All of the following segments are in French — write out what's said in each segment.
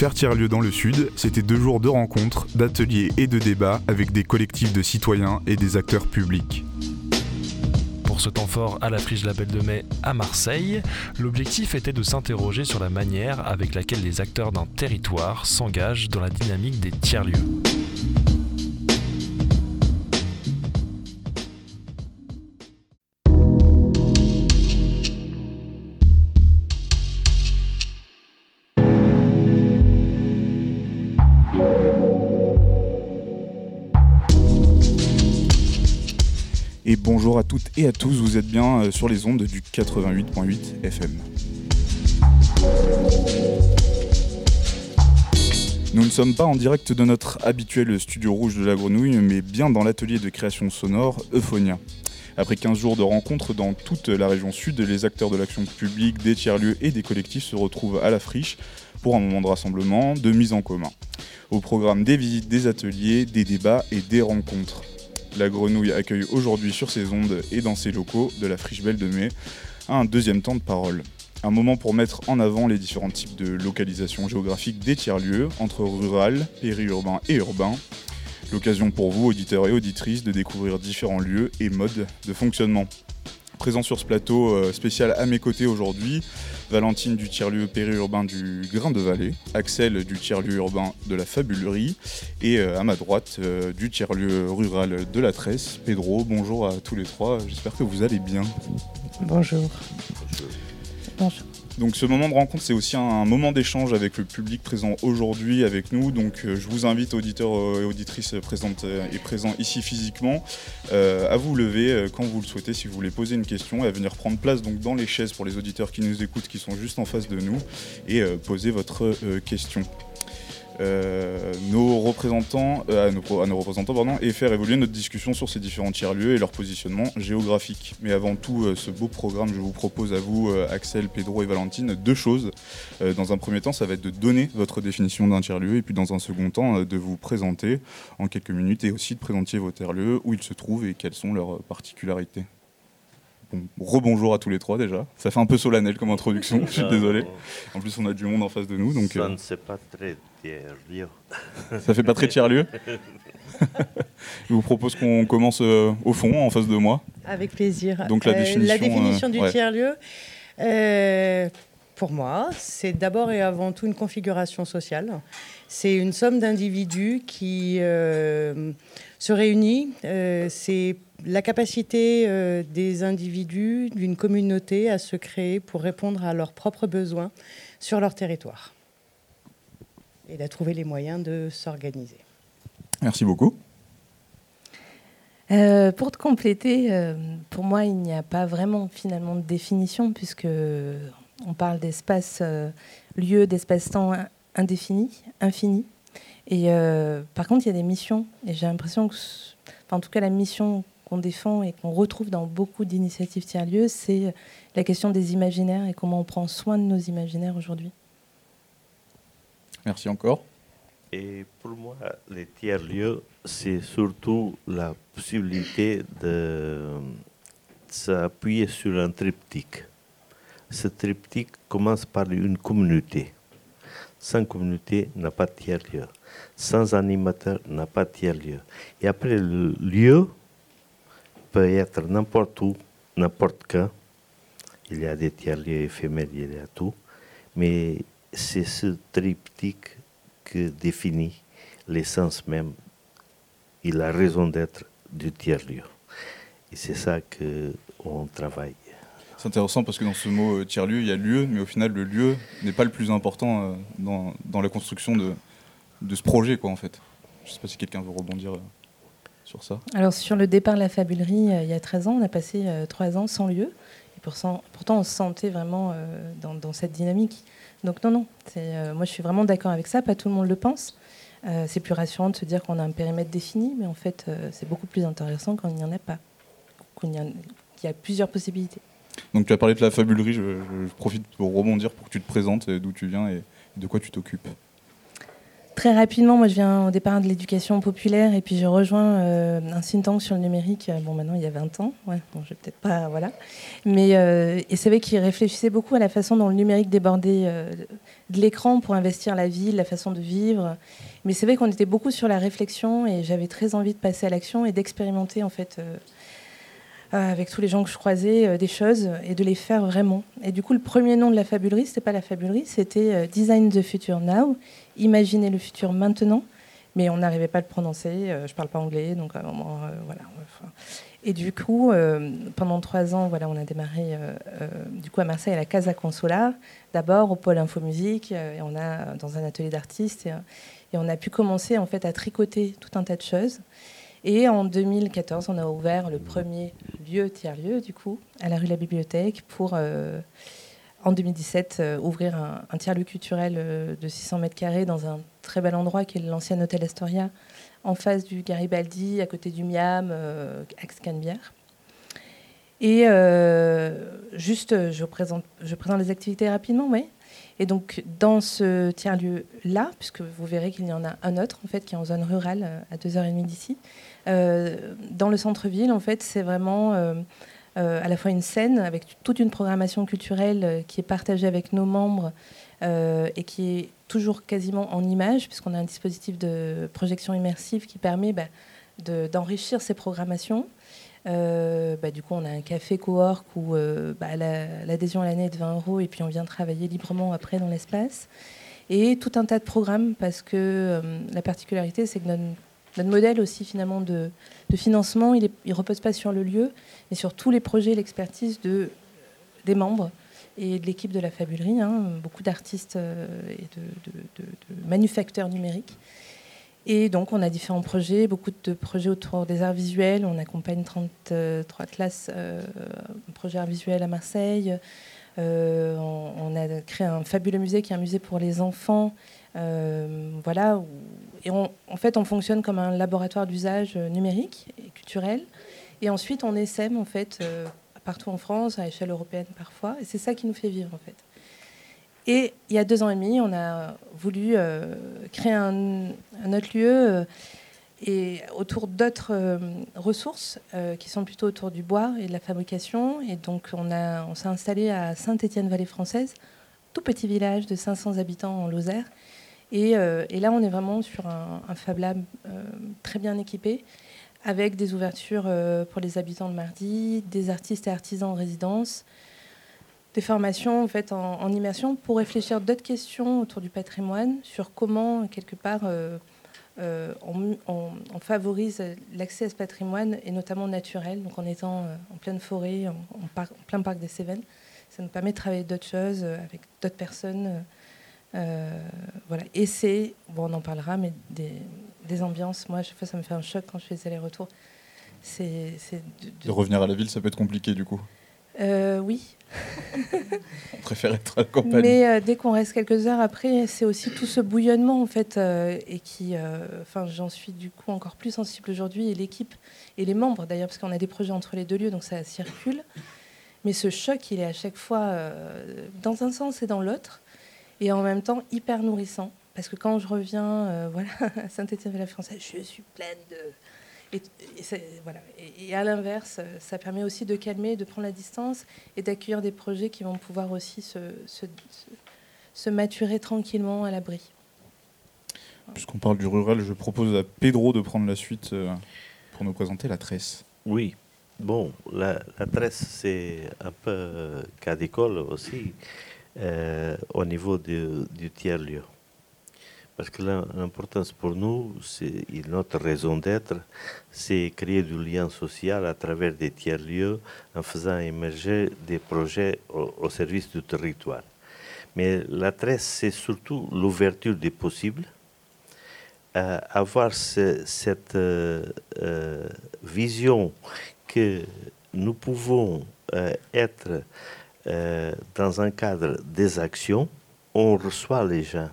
Faire tiers-lieu dans le Sud, c'était deux jours de rencontres, d'ateliers et de débats avec des collectifs de citoyens et des acteurs publics. Pour ce temps fort à la Friche la Belle de Mai à Marseille, l'objectif était de s'interroger sur la manière avec laquelle les acteurs d'un territoire s'engagent dans la dynamique des tiers-lieux. Et à tous, vous êtes bien euh, sur les ondes du 88.8 FM. Nous ne sommes pas en direct de notre habituel studio rouge de la grenouille, mais bien dans l'atelier de création sonore Euphonia. Après 15 jours de rencontres dans toute la région sud, les acteurs de l'action publique, des tiers-lieux et des collectifs se retrouvent à la friche pour un moment de rassemblement, de mise en commun. Au programme des visites, des ateliers, des débats et des rencontres. La grenouille accueille aujourd'hui sur ses ondes et dans ses locaux de la friche Belle de Mai un deuxième temps de parole. Un moment pour mettre en avant les différents types de localisation géographique des tiers-lieux, entre rural, périurbain et urbain. L'occasion pour vous, auditeurs et auditrices, de découvrir différents lieux et modes de fonctionnement. Présent sur ce plateau euh, spécial à mes côtés aujourd'hui, Valentine du tiers-lieu périurbain du Grain de Vallée, Axel du tiers-lieu urbain de la Fabulerie et euh, à ma droite euh, du tiers-lieu rural de la Tresse, Pedro. Bonjour à tous les trois, j'espère que vous allez bien. Bonjour. Bonjour. Donc ce moment de rencontre, c'est aussi un moment d'échange avec le public présent aujourd'hui avec nous. Donc euh, je vous invite, auditeurs euh, et auditrices présentes euh, et présents ici physiquement, à vous lever quand vous le souhaitez, si vous voulez poser une question, et à venir prendre place dans les chaises pour les auditeurs qui nous écoutent, qui sont juste en face de nous, et poser votre question. Euh, nos représentants, euh, à, nos, à, nos, représentants pardon, et faire évoluer notre discussion sur ces différents tiers-lieux et leur positionnement géographique. Mais avant tout, euh, ce beau programme, je vous propose à vous, Axel, Pedro et Valentine, deux choses. dans un premier temps, ça va être de donner votre définition d'un tiers-lieu et puis dans un second temps, de vous présenter en quelques minutes et aussi de présenter vos tiers-lieux, où ils se trouvent et quelles sont leurs particularités. Bon, rebonjour à tous les trois déjà. Ça fait un peu solennel comme introduction, je suis désolé. En plus, on a du monde en face de nous. Donc, Ça ne c'est pas très Ça fait pas très tiers-lieu Je vous propose qu'on commence euh, au fond, en face de moi. Avec plaisir. Donc la Euh, définition, la définition euh, du ouais. tiers-lieu, euh, pour moi, c'est d'abord et avant tout une configuration sociale. C'est une somme d'individus qui euh, se réunit. Euh, c'est la capacité euh, des individus, d'une communauté à se créer pour répondre à leurs propres besoins sur leur territoire. Et à trouver les moyens de s'organiser. Merci beaucoup. Euh, pour te compléter, euh, pour moi, il n'y a pas vraiment finalement de définition puisque on parle d'espace euh, lieu, d'espace-temps in- indéfini, infini. Et euh, par contre, il y a des missions et j'ai l'impression que, enfin, en tout cas, la mission qu'on défend et qu'on retrouve dans beaucoup d'initiatives tiers-lieux, c'est la question des imaginaires et comment on prend soin de nos imaginaires aujourd'hui. Merci encore. Et pour moi, les tiers-lieux, c'est surtout la possibilité de s'appuyer sur un triptyque. Ce triptyque commence par une communauté. Sans communauté, n'a pas de tiers-lieu. Sans animateur, n'a pas de tiers-lieu. Et après, le lieu peut être n'importe où, n'importe quand. Il y a des tiers-lieux éphémères, il y a tout. Mais c'est ce triptyque que définit l'essence même et la raison d'être du tiers-lieu. Et c'est ça qu'on travaille. C'est intéressant parce que dans ce mot euh, tiers-lieu, il y a lieu, mais au final, le lieu n'est pas le plus important euh, dans, dans la construction de, de ce projet, quoi, en fait. Je ne sais pas si quelqu'un veut rebondir euh, sur ça. Alors sur le départ de la fabulerie, euh, il y a 13 ans, on a passé euh, trois ans sans lieu. Et pourtant, pourtant, on se sentait vraiment euh, dans, dans cette dynamique. Donc non, non, euh, moi je suis vraiment d'accord avec ça, pas tout le monde le pense. Euh, c'est plus rassurant de se dire qu'on a un périmètre défini, mais en fait euh, c'est beaucoup plus intéressant quand il n'y en a pas, qu'il y, a- plusieurs possibilités. Donc tu as parlé de la fabulerie, je, je- profite pour rebondir pour que tu te présentes, d'où tu viens et de quoi tu t'occupes. Très rapidement, moi je viens au départ de l'éducation populaire et puis je rejoins euh, un think tank sur le numérique, bon maintenant il y a 20 ans, ouais, bon je vais peut-être pas, voilà. Mais, euh, c'est vrai qu'il réfléchissait beaucoup à la façon dont le numérique débordait euh, de l'écran pour investir la ville, la façon de vivre. Mais c'est vrai qu'on était beaucoup sur la réflexion et j'avais très envie de passer à l'action et d'expérimenter en fait avec tous les gens que je croisais des choses et de les faire vraiment. Et du coup le premier nom de la fabulerie, c'était pas la fabulerie, c'était Design the Future Now imaginer le futur maintenant, mais on n'arrivait pas à le prononcer. Euh, je parle pas anglais, donc à un moment, euh, voilà. Et du coup, euh, pendant trois ans, voilà, on a démarré du coup à Marseille à la Casa Consola, d'abord au pôle Infomusique, et on a dans un atelier d'artistes, et, et, on a pu commencer en fait à tricoter tout un tas de choses. Et en 2014, on a ouvert le premier lieu tiers-lieu, du coup, à la rue de la Bibliothèque, pour en 2017, euh, ouvrir un, tiers-lieu culturel euh, de 600 mètres carrés dans un très bel endroit qui est l'ancien hôtel Astoria, en face du Garibaldi, à côté du Miam, euh, Aix-Canebière. Et juste, je présente, les activités rapidement, oui. Et donc, dans ce tiers-lieu-là, puisque vous verrez qu'il y en a un autre, en fait, qui est en zone rurale, à 2h30 d'ici, dans le centre-ville, en fait, c'est vraiment à la fois une scène avec toute une programmation culturelle euh, qui est partagée avec nos membres euh, et qui est toujours quasiment en images, puisqu'on a un dispositif de projection immersive qui permet bah, d'enrichir ces programmations. Bah, du coup, on a un café cowork où bah, l'adhésion à l'année est de 20 euros et puis on vient travailler librement après dans l'espace. Et tout un tas de programmes parce que la particularité, c'est que notre notre modèle aussi finalement de, financement, il ne repose pas sur le lieu, mais sur tous les projets, l'expertise de, des membres et de l'équipe de la fabulerie, hein, beaucoup d'artistes euh, et de, manufacteurs numériques. Et donc on a différents projets, beaucoup de projets autour des arts visuels. On accompagne 33 classes, euh, projet art visuel à Marseille. Euh, on, a créé un fabuleux musée qui est un musée pour les enfants. voilà, et en fait, on fonctionne comme un laboratoire d'usage euh, numérique et culturel. Et ensuite, on essaime en fait euh, partout en France, à échelle européenne parfois. Et c'est ça qui nous fait vivre en fait. Et il y a deux ans et demi, on a voulu euh, créer un, autre lieu et autour d'autres ressources qui sont plutôt autour du bois et de la fabrication. Et donc, on, on s'est installé à Saint-Étienne-Vallée française, tout petit village de 500 habitants en Lozère. Euh, et, là, on est vraiment sur un, Fab Lab euh, très bien équipé, avec des ouvertures euh, pour les habitants de Mardi, des artistes et artisans en résidence, des formations en, fait, en, immersion pour réfléchir d'autres questions autour du patrimoine, sur comment, quelque part, on, favorise l'accès à ce patrimoine, et notamment naturel, donc en étant en pleine forêt, en, en plein parc des Cévennes. Ça nous permet de travailler d'autres choses avec d'autres personnes voilà. Et c'est, bon, on en parlera, mais des, ambiances, moi, à chaque fois, ça me fait un choc quand je fais les allers-retours. C'est, de, revenir à la ville, ça peut être compliqué, du coup euh, Oui. on préfère être à la campagne. Mais euh, dès qu'on reste quelques heures après, c'est aussi tout ce bouillonnement, en fait, et qui, enfin, j'en suis du coup encore plus sensible aujourd'hui, et l'équipe, et les membres d'ailleurs, parce qu'on a des projets entre les deux lieux, donc ça circule. Mais ce choc, il est à chaque fois dans un sens et dans l'autre et en même temps hyper nourrissant. Parce que quand je reviens euh, voilà, à Saint-Étienne-de-la-Française, je suis pleine de. Et, voilà. et, à l'inverse, euh, ça permet aussi de calmer, de prendre la distance et d'accueillir des projets qui vont pouvoir aussi se, se, se maturer tranquillement à l'abri. Puisqu'on parle du rural, je propose à Pedro de prendre la suite euh, pour nous présenter la tresse. Oui, bon, la, la tresse, c'est un peu cas d'école aussi. Euh, au niveau du tiers-lieu. Parce que l'importance pour nous, c'est notre raison d'être, c'est créer du lien social à travers des tiers-lieux en faisant émerger des projets au, service du territoire. Mais la tresse, c'est surtout l'ouverture des possibles, euh, avoir cette euh, vision que nous pouvons être euh, dans un cadre des actions, on reçoit les gens,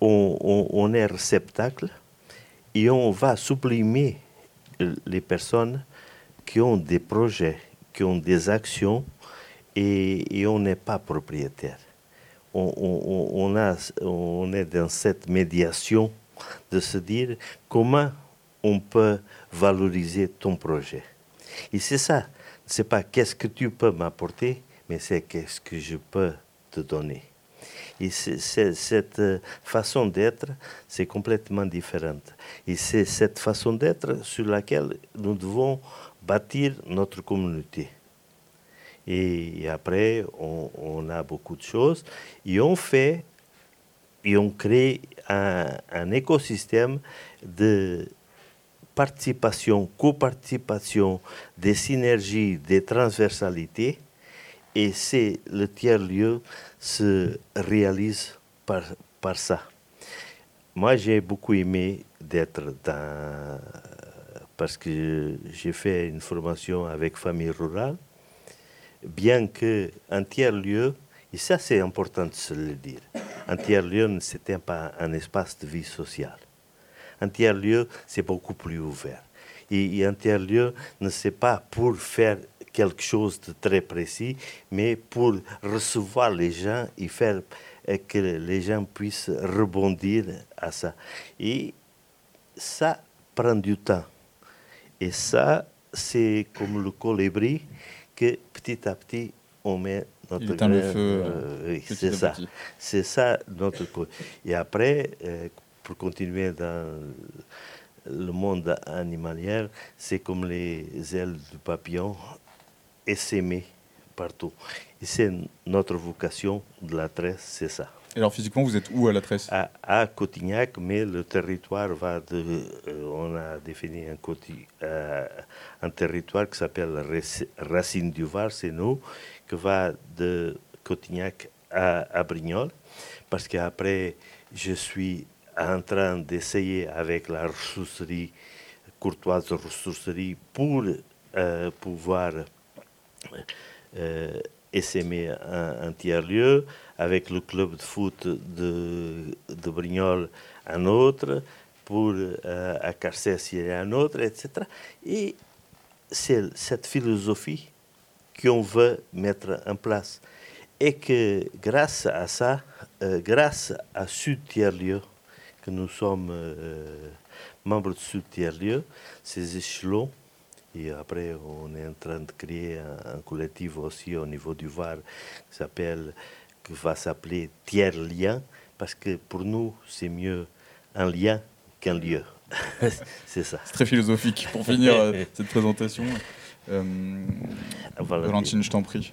on, est réceptacle et on va sublimer les personnes qui ont des projets, qui ont des actions et, on n'est pas propriétaire. On, on est dans cette médiation de se dire comment on peut valoriser ton projet. Et c'est ça, c'est pas qu'est-ce que tu peux m'apporter, mais c'est qu'est-ce que je peux te donner. Et cette euh, façon d'être, c'est complètement différente. Et c'est cette façon d'être sur laquelle nous devons bâtir notre communauté. Et, après, on, a beaucoup de choses. Et on fait, et on crée un, un écosystème de participation, coparticipation, des synergies, des transversalités et c'est le tiers-lieu se réalise par, par ça. Moi, j'ai beaucoup aimé d'être dans... Parce que j'ai fait une formation avec famille rurale, bien qu'un tiers-lieu, et ça c'est important de se le dire, un tiers-lieu ne c'était pas un espace de vie sociale. Un tiers-lieu, c'est beaucoup plus ouvert. Et, un tiers-lieu ne c'est pas pour faire quelque chose de très précis, mais pour recevoir les gens et faire que les gens puissent rebondir à ça. Et ça prend du temps. Et ça, c'est comme le colibri que petit à petit, on met notre grain. le feu. Euh, oui, c'est ça. C'est ça notre. Et après, euh, pour continuer dans le monde animalier, c'est comme les ailes du papillon et s'aimer partout. Et c'est notre vocation de la tresse, c'est ça. Et alors physiquement, vous êtes où à la tresse? À, à, Cotignac, mais le territoire va de... Euh, on a défini un, euh, un territoire qui s'appelle Racine du Var, c'est nous, qui va de Cotignac à, à Brignoles, parce qu'après, je suis en train d'essayer avec la ressourcerie, courtoise ressourcerie, pour euh, pouvoir euh, un, un tiers-lieu, avec le club de foot de, de Brignoles un autre, pour euh, à Carcès il y a un autre, etc. Et c'est cette philosophie qu'on veut mettre en place. Et que grâce à ça, euh, grâce à ce tiers-lieu, que nous sommes euh, membres de ce tiers-lieu, ces échelons, et après, on est en train de créer un, collectif aussi au niveau du Var qui s'appelle, qui va s'appeler Tiers Lien, parce que pour nous, c'est mieux un lien qu'un lieu. c'est ça. C'est très philosophique pour finir euh, cette présentation. Euh, Valentine, je t'en prie.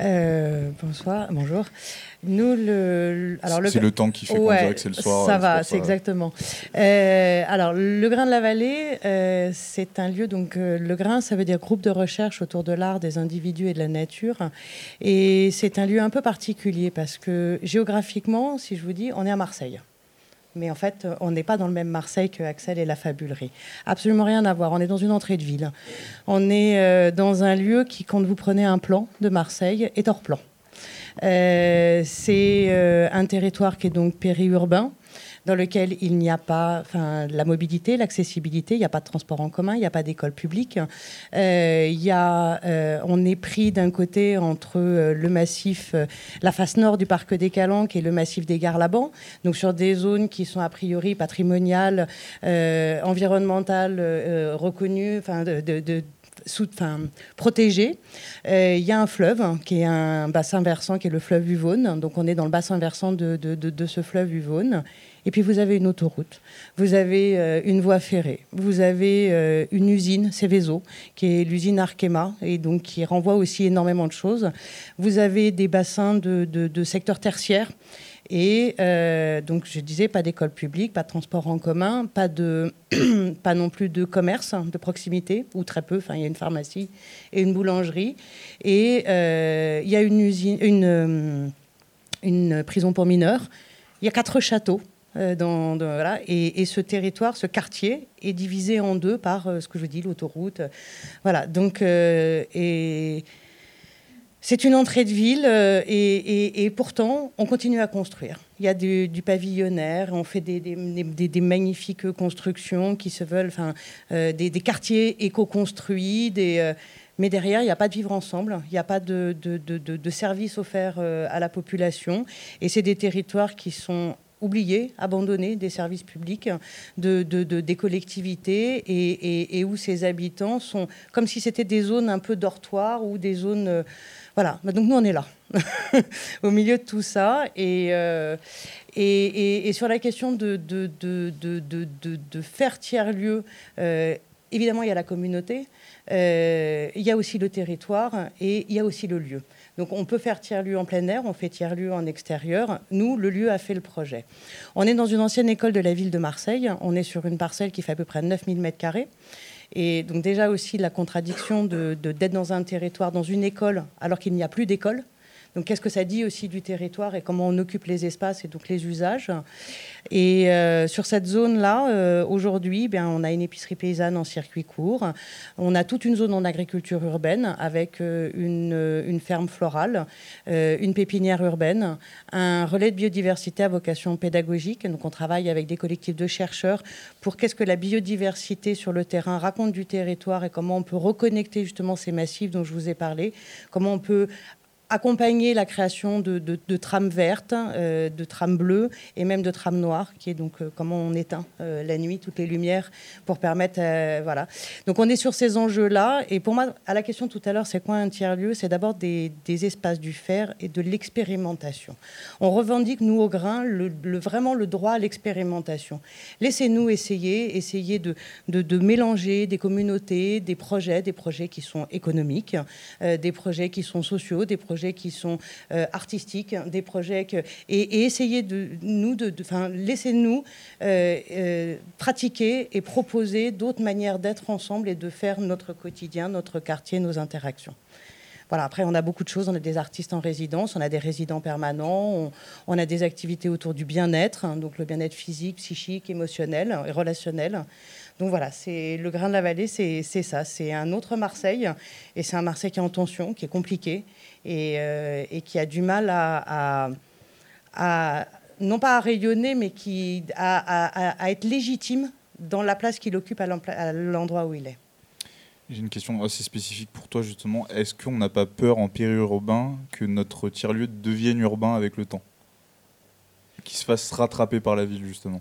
Euh, bonsoir, bonjour. Nous, le, alors c'est le temps qui fait qu'on dirait que c'est le soir. Ça va, c'est exactement. Euh, alors, le Grain de la Vallée, euh, c'est un lieu, donc le Grain, ça veut dire groupe de recherche autour de l'art, des individus et de la nature. Et c'est un lieu un peu particulier parce que géographiquement, si je vous dis, on est à Marseille. Mais en fait, on n'est pas dans le même Marseille que Axel et la fabulerie. Absolument rien à voir. On est dans une entrée de ville. On est euh, dans un lieu qui, quand vous prenez un plan de Marseille, est hors plan. Euh, c'est euh, un territoire qui est donc périurbain dans lequel il n'y a pas la mobilité, l'accessibilité, il n'y a pas de transport en commun, il n'y a pas d'école publique. Euh, y a, euh, on est pris d'un côté entre euh, le massif, la face nord du parc des Calanques et le massif des Gares-Laban, donc sur des zones qui sont a priori patrimoniales, environnementales, reconnues, enfin, de, de, enfin, protégé. Il y a un fleuve hein, qui est un bassin versant qui est le fleuve Uvonne. Donc on est dans le bassin versant de, de, de ce fleuve Uvonne. Et puis vous avez une autoroute, vous avez euh, une voie ferrée, vous avez euh, une usine, Céveso, qui est l'usine Arkema, et donc qui renvoie aussi énormément de choses. Vous avez des bassins de, secteur tertiaire. Et euh, donc, je disais, pas d'école publique, pas de transport en commun, pas, non plus de commerce de proximité, ou très peu. Enfin, il y a une pharmacie et une boulangerie. Et il y a une, usine, une prison pour mineurs. Il y a quatre châteaux euh, et, ce territoire, ce quartier, est divisé en deux par euh, ce que je dis, l'autoroute. Voilà. Donc, euh, c'est une entrée de ville et, pourtant, on continue à construire. Il y a du, pavillonnaire, on fait des, magnifiques constructions qui se veulent, enfin, des, quartiers éco-construits, mais derrière, il n'y a pas de vivre ensemble, il n'y a pas de, de, de, de services offerts à la population. Et c'est des territoires qui sont oubliés, abandonnés des services publics, de, des collectivités, et, où ces habitants sont comme si c'était des zones un peu dortoirs ou des zones... Euh, voilà, bah, donc nous on est là, au milieu de tout ça. Et, euh, et, sur la question de, de, faire tiers-lieu, euh, évidemment il y a la communauté, il y a aussi le territoire et il y a aussi le lieu. Donc on peut faire tiers-lieu en plein air, on fait tiers-lieu en extérieur. Nous, le lieu a fait le projet. On est dans une ancienne école de la ville de Marseille. On est sur une parcelle qui fait à peu près 9000 m2. Et donc déjà aussi la contradiction d'être de, dans un territoire, dans une école, alors qu'il n'y a plus d'école. Donc qu'est-ce que ça dit aussi du territoire et comment on occupe les espaces et donc les usages? Et euh, sur cette zone-là, euh, aujourd'hui, bien, on a une épicerie paysanne en circuit court. On a toute une zone en agriculture urbaine avec euh, une, une, ferme florale, une pépinière urbaine, un relais de biodiversité à vocation pédagogique. Donc on travaille avec des collectifs de chercheurs pour qu'est-ce que la biodiversité sur le terrain raconte du territoire et comment on peut reconnecter justement ces massifs dont je vous ai parlé, comment on peut accompagner la création de, trames vertes, euh, de trames bleues et même de trames noires, qui est donc euh, comment on éteint euh, la nuit toutes les lumières pour permettre, voilà. Donc on est sur ces enjeux-là. Et pour moi, à la question tout à l'heure, c'est quoi un tiers lieu C'est d'abord des, espaces du faire et de l'expérimentation. On revendique nous au grain vraiment le droit à l'expérimentation. Laissez-nous essayer, essayer de, de, mélanger des communautés, des projets, des projets qui sont économiques, des projets qui sont sociaux, des projets qui sont euh, artistiques, des projets et, essayer de nous, de, enfin, laissez-nous euh, euh, pratiquer et proposer d'autres manières d'être ensemble et de faire notre quotidien, notre quartier, nos interactions. Voilà, après, on a beaucoup de choses. On a des artistes en résidence, on a des résidents permanents, on, a des activités autour du bien-être, hein, donc le bien-être physique, psychique, émotionnel et relationnel. Donc voilà, c'est le grain de la vallée, c'est ça. C'est un autre Marseille, et c'est un Marseille qui est en tension, qui est compliqué, euh, et, qui a du mal à, non pas à rayonner, mais qui, à, être légitime dans la place qu'il occupe à l'endroit où il est. J'ai une question assez spécifique pour toi justement. Est-ce qu'on n'a pas peur en périurbain que notre tiers-lieu devienne urbain avec le temps? Qu'il se fasse rattraper par la ville justement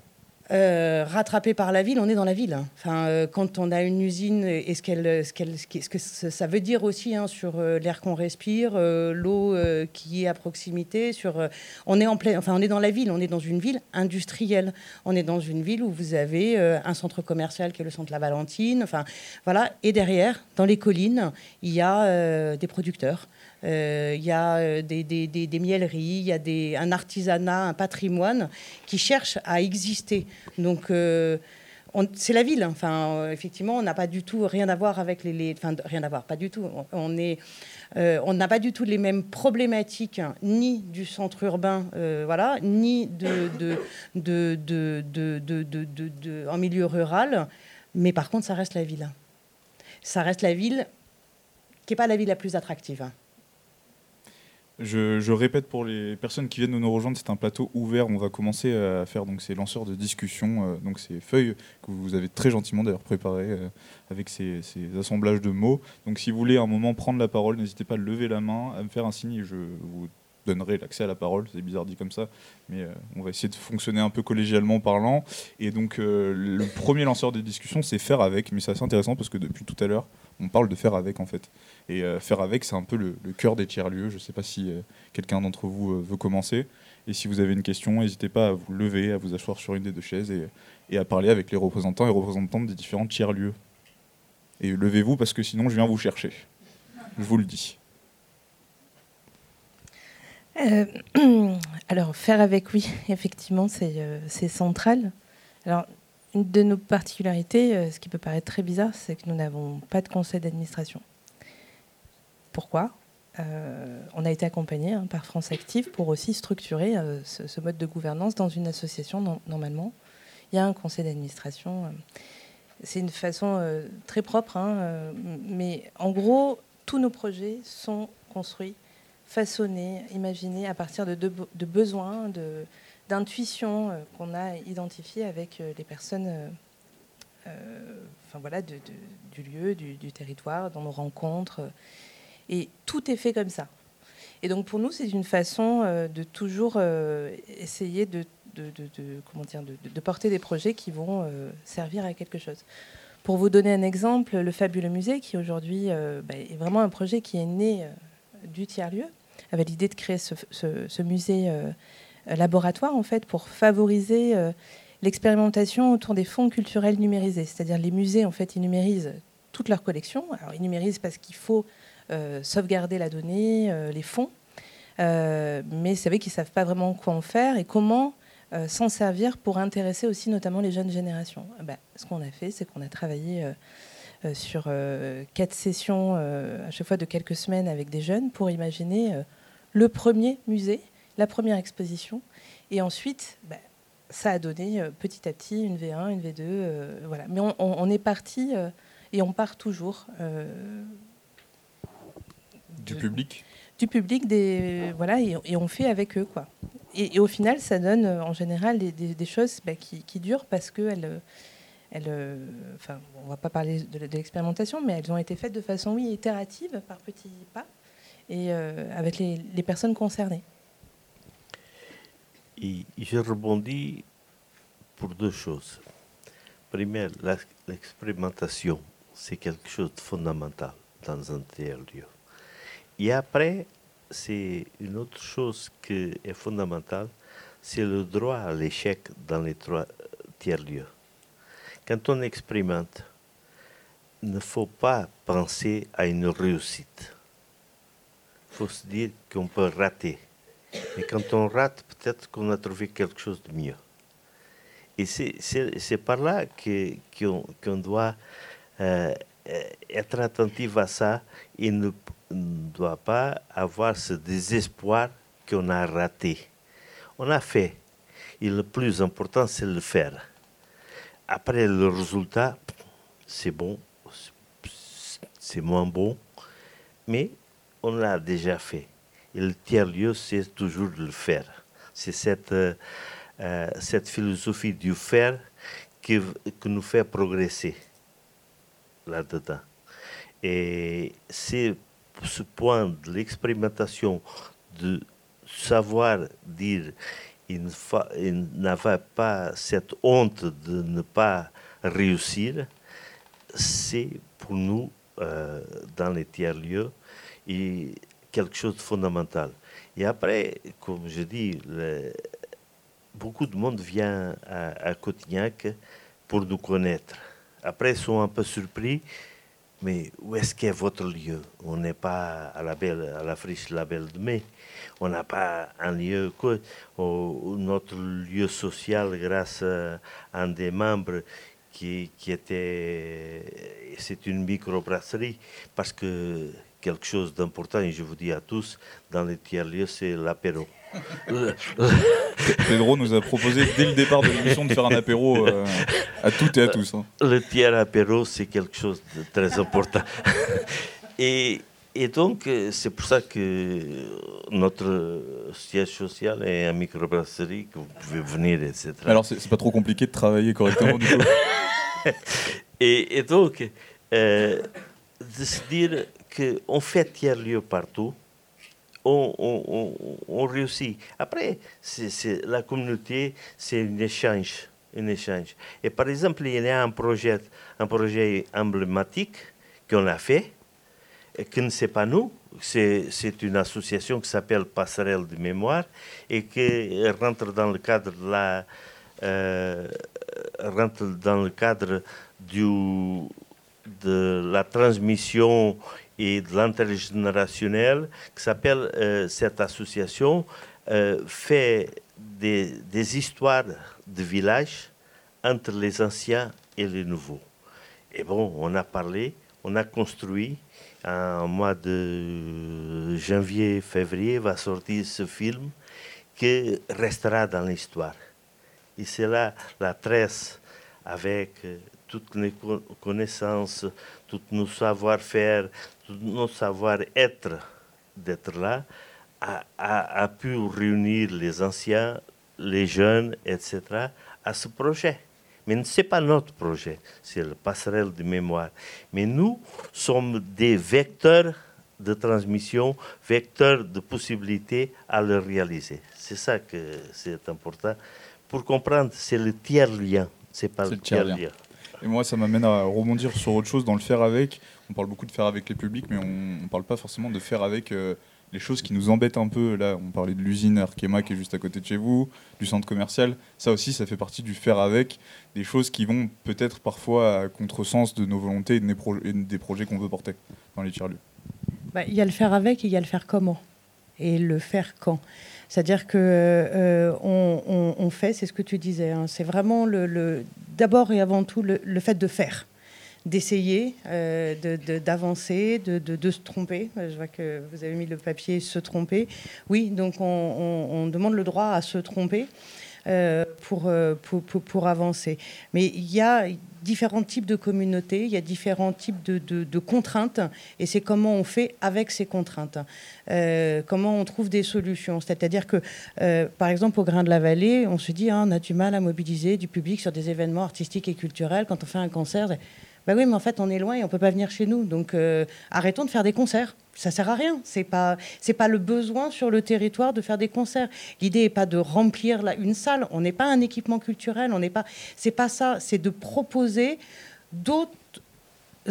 euh, rattrapé par la ville, on est dans la ville. Enfin, euh, quand on a une usine, et ce, ce, que ça veut dire aussi hein, sur euh, l'air qu'on respire, l'eau qui est à proximité, sur, on est en plein, enfin, on est dans la ville, on est dans une ville industrielle. On est dans une ville où vous avez un centre commercial qui est le centre La Valentine. Enfin, voilà. Et derrière, dans les collines, il y a des producteurs. Euh, il y a euh, des, des, mielleries, il y a un artisanat, un patrimoine qui cherche à exister. Donc, euh, c'est la ville. Enfin, effectivement, on n'a pas du tout rien à voir avec les, enfin, rien à voir, pas du tout. On n'a pas du tout les mêmes problématiques, ni du centre urbain, voilà, ni en milieu rural. Mais par contre, ça reste la ville. Ça reste la ville qui n'est pas la ville la plus attractive. Je, répète pour les personnes qui viennent de nous rejoindre, c'est un plateau ouvert. On va commencer à faire donc ces lanceurs de discussion, euh, donc ces feuilles que vous avez très gentiment d'ailleurs préparées euh, avec ces, assemblages de mots. Donc si vous voulez à un moment prendre la parole, n'hésitez pas à lever la main, à me faire un signe et je vous donnerai l'accès à la parole. C'est bizarre dit comme ça, mais euh, on va essayer de fonctionner un peu collégialement parlant. Et donc le premier lanceur de discussion, c'est faire avec, mais c'est assez intéressant parce que depuis tout à l'heure, on parle de faire avec en fait. Et euh, faire avec, c'est un peu le, cœur des tiers-lieux. Je ne sais pas si euh, quelqu'un d'entre vous euh, veut commencer. Et si vous avez une question, n'hésitez pas à vous lever, à vous asseoir sur une des deux chaises et, à parler avec les représentants et représentantes des différents tiers-lieux. Et levez-vous parce que sinon je viens vous chercher. Je vous le dis. alors, faire avec, oui, effectivement, c'est central. Alors, une de nos particularités, ce qui peut paraître très bizarre, c'est que nous n'avons pas de conseil d'administration. Pourquoi? Euh, on a été accompagné hein, par France Active pour aussi structurer euh, ce, mode de gouvernance dans une association. normalement, il y a un conseil d'administration. Euh, c'est une façon très propre, hein, mais en gros, tous nos projets sont construits, façonnés, imaginés à partir de, de besoins, d'intuitions qu'on a identifiées avec les personnes enfin, voilà, du lieu, du, territoire, dans nos rencontres. Et tout est fait comme ça. Et donc pour nous, c'est une façon euh, de toujours euh, essayer de comment dire, de, porter des projets qui vont servir à quelque chose. Pour vous donner un exemple, le Fabuleux Musée, qui aujourd'hui bah, est vraiment un projet qui est né du tiers-lieu, avait l'idée de créer ce, musée laboratoire en fait pour favoriser l'expérimentation autour des fonds culturels numérisés. C'est-à-dire les musées en fait ils numérisent toute leur collection. Alors ils numérisent parce qu'il faut sauvegarder la donnée, les fonds, mais c'est vrai qu'ils ne savent pas vraiment quoi en faire et comment s'en servir pour intéresser aussi notamment les jeunes générations. Ah ben, ce qu'on a fait, c'est qu'on a travaillé sur quatre sessions à chaque fois de quelques semaines avec des jeunes pour imaginer le premier musée, la première exposition. Et ensuite, bah, ça a donné euh, petit à petit une V1, une V2. Euh, voilà. Mais on, est parti euh, et on part toujours. du public Du public, des, voilà, et, on fait avec eux. Quoi. Et, au final, ça donne en général des, choses bah, qui, durent parce qu'elles. Elles, enfin, on ne va pas parler de, l'expérimentation, mais elles ont été faites de façon, oui, itérative, par petits pas et avec les, les, personnes concernées. Et je rebondis pour deux choses. Première, l'expérimentation, c'est quelque chose de fondamental dans un tiers-lieu. Et après, c'est une autre chose qui est fondamentale, c'est le droit à l'échec dans les trois tiers-lieux. Quand on expérimente, il ne faut pas penser à une réussite faut se dire qu'on peut rater. Mais quand on rate, peut-être qu'on a trouvé quelque chose de mieux. Et c'est par là qu'on doit euh, être attentif à ça et ne, ne doit pas avoir ce désespoir qu'on a raté. On a fait. Et le plus important, c'est le faire. Après, le résultat, c'est bon, c'est moins bon, mais on l'a déjà fait. Et le tiers-lieu, c'est toujours le faire. C'est cette, euh, euh, cette philosophie du faire qui, nous fait progresser là-dedans. Et c'est ce point de l'expérimentation, de savoir dire, il n'avait pas cette honte de ne pas réussir, c'est pour nous, euh, dans les tiers-lieux, et quelque chose de fondamental. Et après, comme je dis, beaucoup de monde vient à, à, Cotignac pour nous connaître. Après, ils sont un peu surpris, mais où est-ce qu'est votre lieu? On n'est pas à la, belle, à la friche La Belle de Mai. On n'a pas un lieu, notre lieu social grâce à un des membres qui, qui était, c'est une microbrasserie, parce que quelque chose d'important, et je vous dis à tous, dans les tiers-lieux, c'est l'apéro. Pedro nous a proposé dès le départ de l'émission de faire un apéro euh, à toutes et à tous. Hein. Le tiers apéro, c'est quelque chose de très important. et, et, donc, euh, c'est pour ça que notre siège social est un microbrasserie, que vous pouvez venir, etc. Alors, c'est pas trop compliqué de travailler correctement, du coup et, et, donc, euh, de se dire qu'on fait tiers-lieu partout, on, réussit. Après, la communauté, c'est un échange, un échange. Et par exemple, il y a un projet, un projet emblématique qu'on a fait, et que ne c'est pas nous, c'est, une association qui s'appelle Passerelle de mémoire et qui rentre dans le cadre de la, euh, rentre dans le cadre du, de la transmission et de l'intergénérationnel qui s'appelle euh, cette association euh, fait des, histoires de villages entre les anciens et les nouveaux. Et bon, on a parlé, on a construit. En mois de janvier-février va sortir ce film qui restera dans l'histoire. Et c'est là la tresse avec euh, toutes les connaissances, tout nos savoir-faire, nos savoir-être d'être là, a, pu réunir les anciens, les jeunes, etc., à ce projet. Mais ce n'est pas notre projet, c'est le passerelle de mémoire. Mais nous sommes des vecteurs de transmission, vecteurs de possibilités à le réaliser. C'est ça que c'est important pour comprendre, c'est le tiers-lien, c'est pas le tiers-lien. Et moi, ça m'amène à rebondir sur autre chose dans le faire avec. On parle beaucoup de faire avec les publics, mais on ne parle pas forcément de faire avec euh, les choses qui nous embêtent un peu. Là, on parlait de l'usine Arkema qui est juste à côté de chez vous, du centre commercial. Ça aussi, ça fait partie du faire avec, des choses qui vont peut-être parfois à contresens de nos volontés et, des projets qu'on veut porter dans les tiers-lieux. Bah, il y a le faire avec et il y a le faire comment? Et le faire quand? C'est-à-dire que euh, on, fait, c'est ce que tu disais, hein, c'est vraiment d'abord et avant tout le, fait de faire d'essayer, euh, d'avancer, de, se tromper. Je vois que vous avez mis le papier se tromper. Oui, donc on demande le droit à se tromper. Euh, euh, pour, pour, pour, avancer. Mais il y a différents types de communautés, il y a différents types de, de, contraintes, et c'est comment on fait avec ces contraintes, euh, comment on trouve des solutions. C'est-à-dire que, par exemple, au Grain de la Vallée, on se dit, hein, on a du mal à mobiliser du public sur des événements artistiques et culturels quand on fait un concert. Ben oui, mais en fait, on est loin et on peut pas venir chez nous. Donc, euh, arrêtons de faire des concerts. Ça sert à rien. C'est pas, c'est pas le besoin sur le territoire de faire des concerts. L'idée n'est pas de remplir une salle. On n'est pas un équipement culturel. On n'est pas. C'est pas ça. C'est de proposer d'autres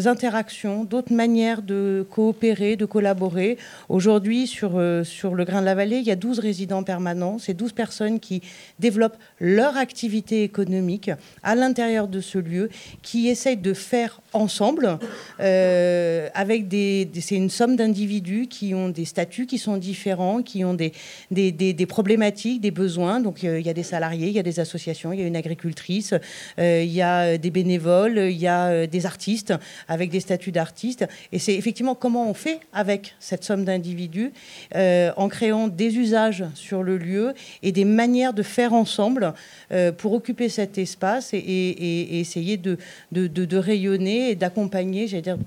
interactions, d'autres manières de coopérer, de collaborer. Aujourd'hui, sur, euh, sur le Grain de la Vallée, il y a 12 résidents permanents. C'est 12 personnes qui développent leur activité économique à l'intérieur de ce lieu, qui essayent de faire ensemble, euh, avec des, c'est une somme d'individus qui ont des statuts qui sont différents, qui ont des, des, des, problématiques, des besoins. Donc euh, il y a des salariés, il y a des associations, il y a une agricultrice, il y a des bénévoles, il y a des artistes avec des statuts d'artistes. Et c'est effectivement comment on fait avec cette somme d'individus euh, en créant des usages sur le lieu et des manières de faire ensemble euh, pour occuper cet espace et, essayer de, de, rayonner et d'accompagner, j'allais dire,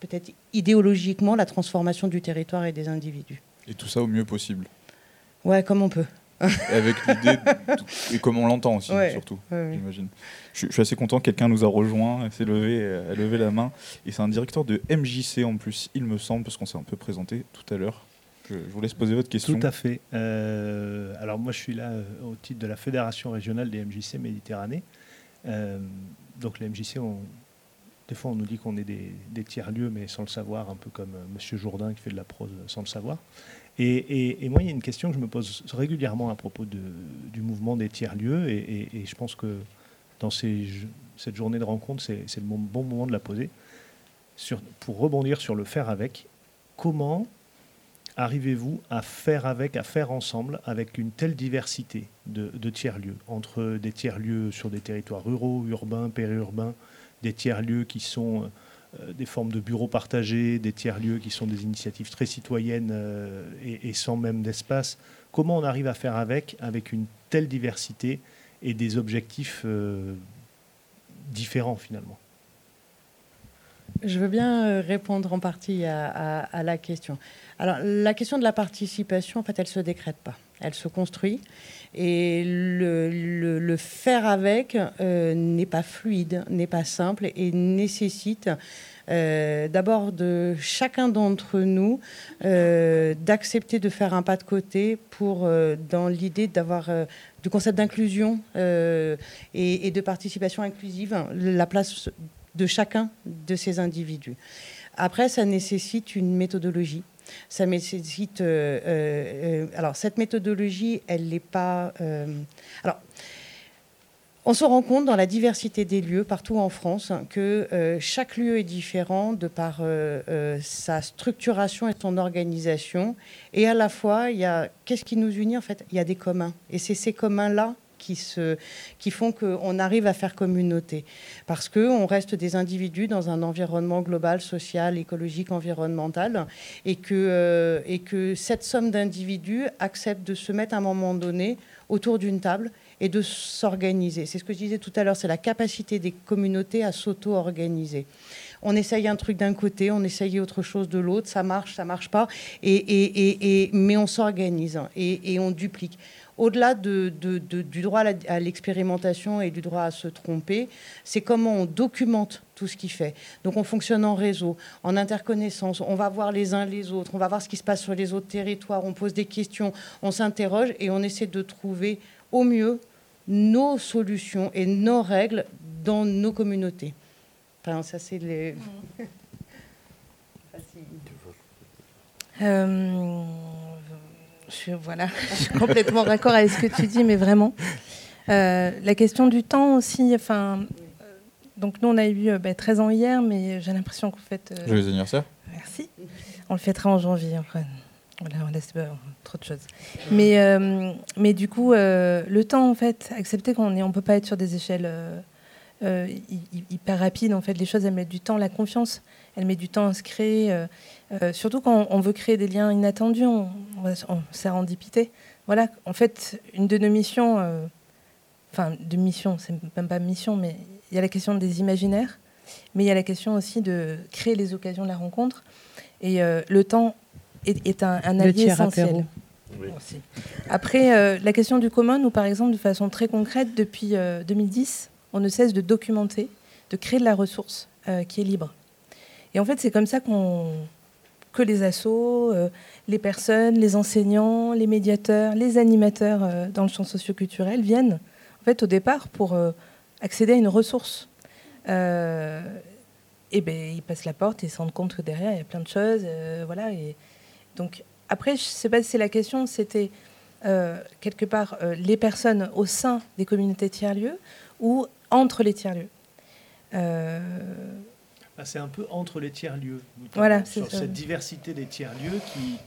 peut-être idéologiquement, la transformation du territoire et des individus. Et tout ça au mieux possible. Ouais, comme on peut. Avec l'idée et comme on l'entend aussi, surtout, j'imagine. Je, suis assez content, quelqu'un nous a rejoint, s'est levé, a levé la main, et c'est un directeur de MJC en plus, il me semble, parce qu'on s'est un peu présenté tout à l'heure. Je, vous laisse poser votre question. Tout à fait. Euh, alors moi, je suis là euh, au titre de la Fédération régionale des MJC Méditerranée. Euh, donc les MJC, on, des fois, on nous dit qu'on est des, des tiers-lieux, mais sans le savoir, un peu comme Monsieur Jourdain qui fait de la prose sans le savoir. Et, moi, il y a une question que je me pose régulièrement à propos du mouvement des tiers-lieux, et, je pense que dans cette journée de rencontre, c'est le bon moment de la poser. pour rebondir sur le faire avec, comment arrivez-vous à faire avec, à faire ensemble avec une telle diversité de, tiers-lieux, entre des tiers-lieux sur des territoires ruraux, urbains, périurbains, des tiers-lieux qui sont des formes de bureaux partagés, des tiers-lieux qui sont des initiatives très citoyennes euh, et, sans même d'espace. Comment on arrive à faire avec, avec une telle diversité et des objectifs euh, différents finalement? Je veux bien répondre en partie à, la question. Alors, la question de la participation, en fait, elle ne se décrète pas. Elle se construit. Et le, faire avec euh, n'est pas fluide, n'est pas simple et nécessite euh, d'abord de chacun d'entre nous euh, d'accepter de faire un pas de côté pour, dans l'idée d'avoir du concept d'inclusion et, et, de participation inclusive, la place de chacun de ces individus. Après, ça nécessite une méthodologie ça nécessite. Euh, euh, alors, cette méthodologie, elle n'est pas. Euh, alors. On se rend compte dans la diversité des lieux partout en France que chaque lieu est différent de par sa structuration et son organisation. Et à la fois, il y a qu'est-ce qui nous unit en fait? Il y a des communs. Et c'est ces communs-là qui, se, qui font qu'on arrive à faire communauté. Parce qu'on reste des individus dans un environnement global, social, écologique, environnemental, et que, euh, et que cette somme d'individus accepte de se mettre à un moment donné autour d'une table et de s'organiser. C'est ce que je disais tout à l'heure, c'est la capacité des communautés à s'auto-organiser. On essaye un truc d'un côté, on essaye autre chose de l'autre, ça marche, ça marche pas, et, et, et, mais on s'organise et, on duplique au-delà du droit à l'expérimentation et du droit à se tromper, c'est comment on documente tout ce qu'il fait. Donc on fonctionne en réseau, en interconnaissance, on va voir les uns les autres, on va voir ce qui se passe sur les autres territoires, on pose des questions, on s'interroge et on essaie de trouver au mieux nos solutions et nos règles dans nos communautés. Enfin, ça, c'est les. Euh, je, voilà, je suis complètement d'accord avec ce que tu dis, mais vraiment. Euh, la question du temps aussi, enfin, donc nous on a eu 13 bah, ans hier, mais j'ai l'impression qu'en fait... Euh, Joyeux anniversaire. Merci. On le fêtera en janvier, après. Voilà, on laisse trop de choses. Mais, euh, mais du coup, le temps, en fait, accepter qu'on ne on peut pas être sur des échelles hyper rapides. En fait, les choses, elles mettent du temps. La confiance, elle met du temps à se créer. Surtout quand on veut créer des liens inattendus, on, on, on sérendipité. Voilà, en fait, une de nos missions enfin de mission, c'est même pas mission, mais il y a la question des imaginaires, mais il y a la question aussi de créer les occasions de la rencontre. Et euh, le temps est, un, allié essentiel. Après, euh, la question du commun, nous, par exemple, de façon très concrète, depuis 2010, euh, on ne cesse de documenter, de créer de la ressource qui est libre. Et en fait, c'est comme ça qu'on que les assos, les personnes, les enseignants, les médiateurs, les animateurs dans le champ socioculturel viennent en fait, au départ, pour euh, accéder à une ressource, euh, et ben, ils passent la porte et ils se rendent compte que derrière, il y a plein de choses. Euh, voilà, donc, après, je ne sais pas si la question, c'était quelque part les personnes au sein des communautés tiers-lieux ou entre les tiers-lieux. Ah, c'est un peu entre les tiers-lieux. Voilà, sur cette diversité des tiers-lieux qui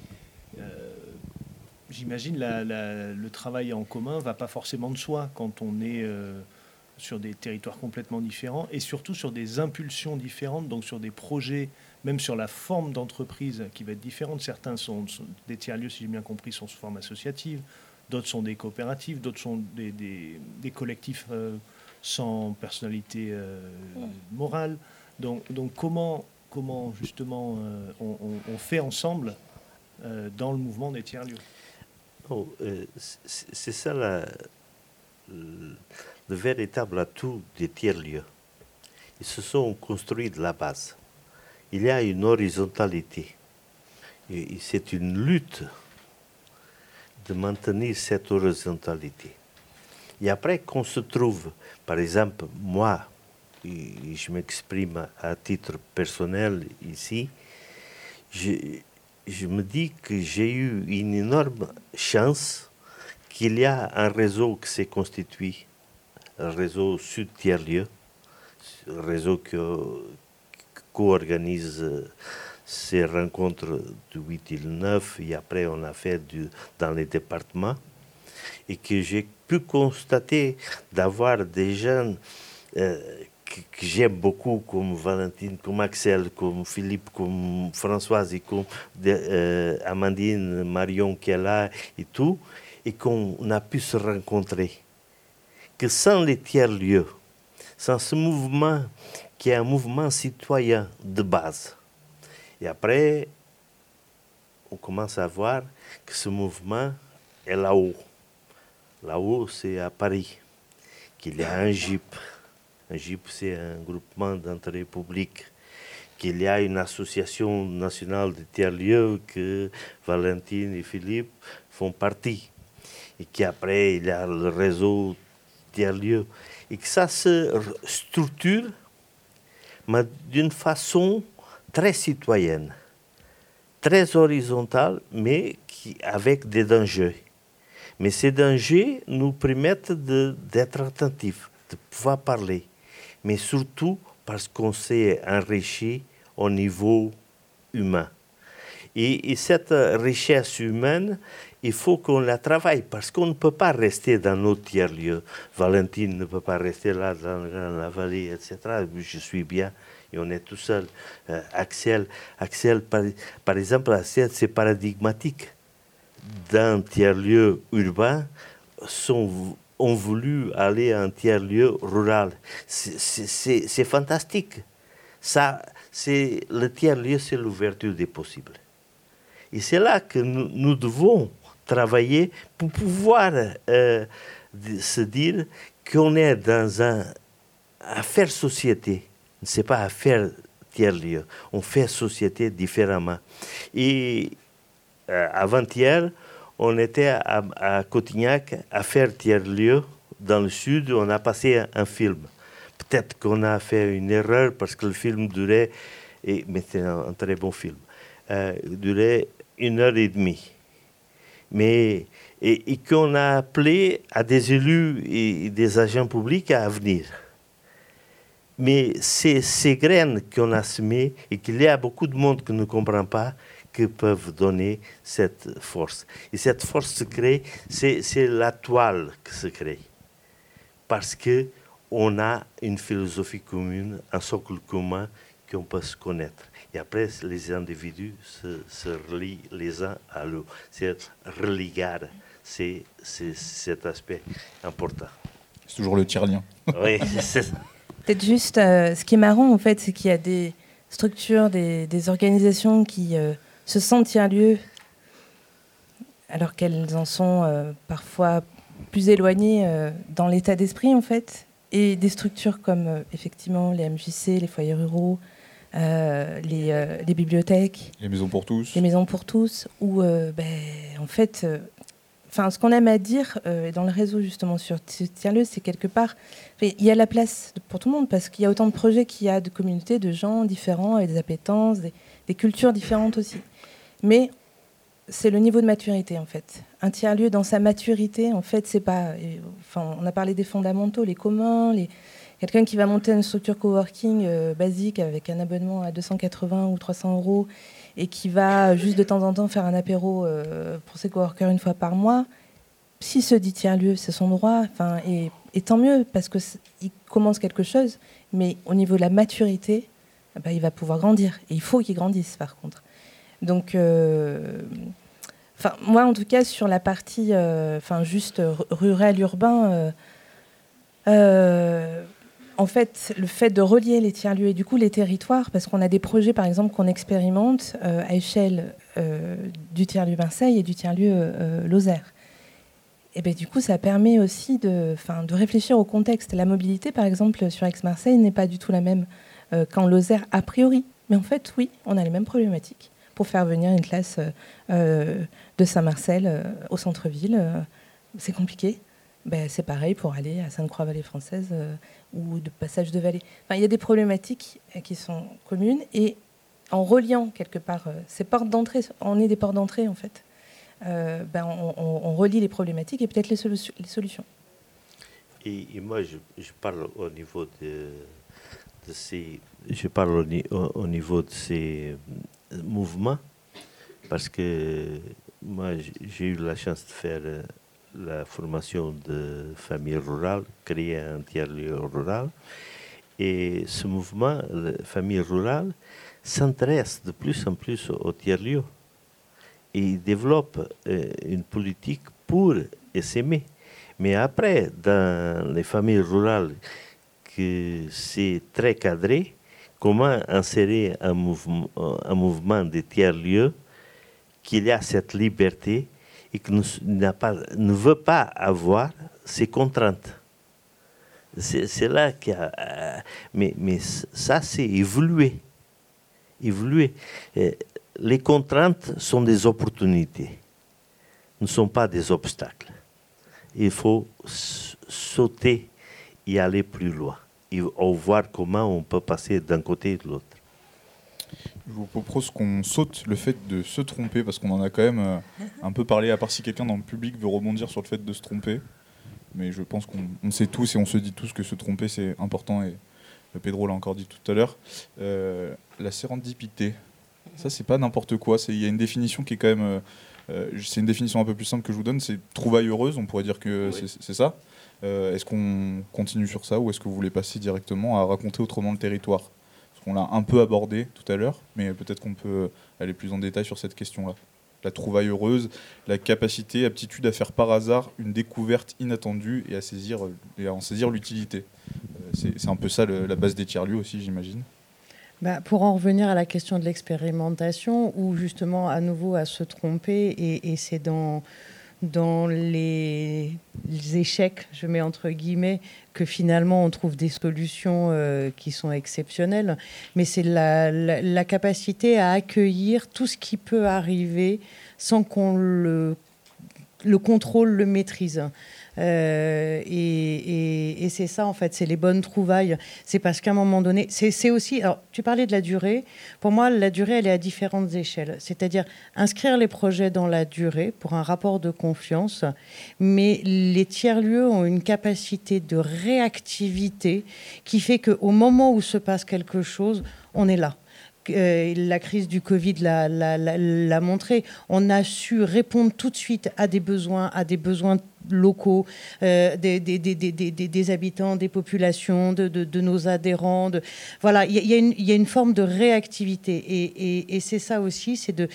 j'imagine le le travail en commun va pas forcément de soi quand on est euh, sur des territoires complètement différents et surtout sur des impulsions différentes, donc sur des projets, même sur la forme d'entreprise qui va être différente. Certains sont, des tiers-lieux, si j'ai bien compris, sont sous forme associative, d'autres sont des coopératives, d'autres sont des, des, collectifs euh, sans personnalité euh, morale. Donc, comment, comment justement on, on, fait ensemble dans le mouvement des tiers-lieux Oh, euh, c'est ça le, véritable atout des tiers-lieux. Ils se sont construits de la base. Il y a une horizontalité. C'est une lutte de maintenir cette horizontalité. Et après qu'on se trouve, par exemple, moi, je m'exprime à titre personnel ici, je, me dis que j'ai eu une énorme chance qu'il y a un réseau qui s'est constitué, un réseau sud tiers-lieu, un réseau qui co-organise ces rencontres du 8 et le 9, et après on a fait dans les départements, et que j'ai pu constater d'avoir des jeunes euh, que, j'aime beaucoup, comme Valentine, comme Axel, comme Philippe, comme Françoise et comme euh, Amandine, Marion qui est là et tout, et qu'on a pu se rencontrer. Que sans les tiers-lieux, sans ce mouvement qui est un mouvement citoyen de base, et après, on commence à voir que ce mouvement est là-haut. Là-haut, c'est à Paris, qu'il y a un un GIP, c'est un groupement d'intérêt public. Qu'il y a une association nationale de tiers-lieux que Valentine et Philippe font partie. Et qu'après, il y a le réseau tiers-lieux. Et que ça se structure, mais d'une façon très citoyenne, très horizontale, mais qui, avec des dangers. Mais ces dangers nous permettent d'être attentifs, de pouvoir parler mais surtout parce qu'on s'est enrichi au niveau humain. Et, cette richesse humaine, il faut qu'on la travaille parce qu'on ne peut pas rester dans nos tiers-lieux. Valentine ne peut pas rester là dans, la vallée, etc. Je suis bien et on est tout seul. Euh, Axel, Axel par, exemple, c'est paradigmatique. D'un tiers-lieu urbain, son ont voulu aller à un tiers-lieu rural. C'est fantastique. Ça, le tiers-lieu, c'est l'ouverture des possibles. Et c'est là que nous, devons travailler pour pouvoir euh, se dire qu'on est dans un à faire société. Ce n'est pas à faire tiers-lieu. On fait société différemment. Et euh, avant-hier, on était à, Cotignac à faire tiers-lieu dans le sud, on a passé un, film. Peut-être qu'on a fait une erreur parce que le film durait, et, mais c'est un, très bon film, euh, durait une heure et demie. Mais, et, qu'on a appelé à des élus et des agents publics à venir. Mais ces graines qu'on a semées et qu'il y a beaucoup de monde qui ne comprend pas qui peuvent donner cette force. Et cette force se crée, c'est la toile qui se crée. Parce que on a une philosophie commune, un socle commun qu'on peut se connaître. Et après, les individus se, se relient les uns à l'autre. C'est religar, c'est cet aspect important. C'est toujours le tiers-lien. oui, c'est ça. Peut-être juste, euh, ce qui est marrant, en fait, c'est qu'il y a des structures, des, des organisations qui euh, se sentent tiers-lieux, alors qu'elles en sont euh, parfois plus éloignées dans l'état d'esprit, en fait. Et des structures comme, effectivement, les MJC, les foyers ruraux, les, les, bibliothèques. Les maisons pour tous. Les maisons pour tous, où, ben, en fait enfin, ce qu'on aime à dire euh, dans le réseau justement sur Tiens-le, c'est quelque part, il y a la place pour tout le monde parce qu'il y a autant de projets qu'il y a de communautés, de gens différents et des appétences, des, cultures différentes aussi. Mais c'est le niveau de maturité en fait. Un tiers-lieu dans sa maturité, en fait, c'est pas. On a parlé des fondamentaux, les communs, quelqu'un qui va monter une structure coworking euh, basique avec un abonnement à 280 ou 300 euros et qui va juste de temps en temps faire un apéro euh, pour ses coworkers une fois par mois, si se dit tiers-lieu, c'est son droit. Et, tant mieux, parce qu'il commence quelque chose, mais au niveau de la maturité, eh ben, il va pouvoir grandir. Et il faut qu'il grandisse, par contre. Donc, euh, moi, en tout cas, sur la partie euh, juste rural, urbain, en fait, le fait de relier les tiers-lieux et du coup les territoires, parce qu'on a des projets, par exemple, qu'on expérimente euh, à échelle euh, du tiers-lieu Marseille et du tiers-lieu euh, Lozère. Et bien, du coup, ça permet aussi de, de réfléchir au contexte. La mobilité, par exemple, sur Aix-Marseille n'est pas du tout la même qu'en Lozère a priori. Mais en fait, oui, on a les mêmes problématiques pour faire venir une classe de Saint-Marcel au centre-ville. c'est compliqué. Ben, c'est pareil pour aller à Sainte-Croix-Vallée française ou de passage de vallée. il y a des problématiques euh, qui sont communes et en reliant quelque part euh, ces portes d'entrée, on est des portes d'entrée en fait, euh, ben on, relie les problématiques et peut-être les, solutions. Et, moi, je, parle au niveau de, ces, je parle au, niveau de ces mouvements parce que moi, j'ai eu la chance de faire la formation de famille rurale, créer un tiers-lieu rural. Et ce mouvement, la famille rurale, s'intéresse de plus en plus au tiers-lieu. Et il développe euh, une politique pour s'aimer. Mais après, dans les familles rurales, que c'est très cadré, comment insérer un mouvement, un mouvement de tiers-lieu, qu'il a cette liberté et qui ne veut pas avoir ces contraintes. C'est là qu'il y a. Euh, mais, mais ça, c'est évolué. Évolué. Les contraintes sont des opportunités, ne sont pas des obstacles. Il faut sauter et aller plus loin, et voir comment on peut passer d'un côté et de l'autre. Je vous propose qu'on saute le fait de se tromper, parce qu'on en a quand même euh, un peu parlé, à part si quelqu'un dans le public veut rebondir sur le fait de se tromper. Mais je pense qu'on sait tous et on se dit tous que se tromper, c'est important, et Pedro l'a encore dit tout à l'heure. Euh, la sérendipité, ça, c'est pas n'importe quoi. Il y a une définition qui est quand même. Euh, c'est une définition un peu plus simple que je vous donne, c'est trouvaille heureuse, on pourrait dire que c'est ça. Est-ce qu'on continue sur ça ou est-ce que vous voulez passer directement à raconter autrement le territoire? On l'a un peu abordé tout à l'heure, mais peut-être qu'on peut aller plus en détail sur cette question-là. La trouvaille heureuse, la capacité, aptitude à faire par hasard une découverte inattendue et à, saisir, et à en saisir l'utilité. Euh, c'est un peu ça la base des tiers-lieux aussi, j'imagine. Bah, pour en revenir à la question de l'expérimentation, ou justement à nouveau à se tromper, et c'est dans dans les, échecs, je mets entre guillemets, que finalement on trouve des solutions euh, qui sont exceptionnelles. Mais c'est la, capacité à accueillir tout ce qui peut arriver sans qu'on le le contrôle, le maîtrise. Euh, et, c'est ça, en fait, c'est les bonnes trouvailles. C'est parce qu'à un moment donné, c'est aussi. Alors, tu parlais de la durée. Pour moi, la durée, elle est à différentes échelles. C'est-à-dire inscrire les projets dans la durée pour un rapport de confiance. Mais les tiers-lieux ont une capacité de réactivité qui fait qu'au moment où se passe quelque chose, on est là. Euh, la crise du Covid l'a montré. On a su répondre tout de suite à des besoins, à des besoins locaux, euh, des, des, habitants, des populations, de, nos adhérents. Voilà, il y, a une forme de réactivité. et c'est ça aussi, c'est de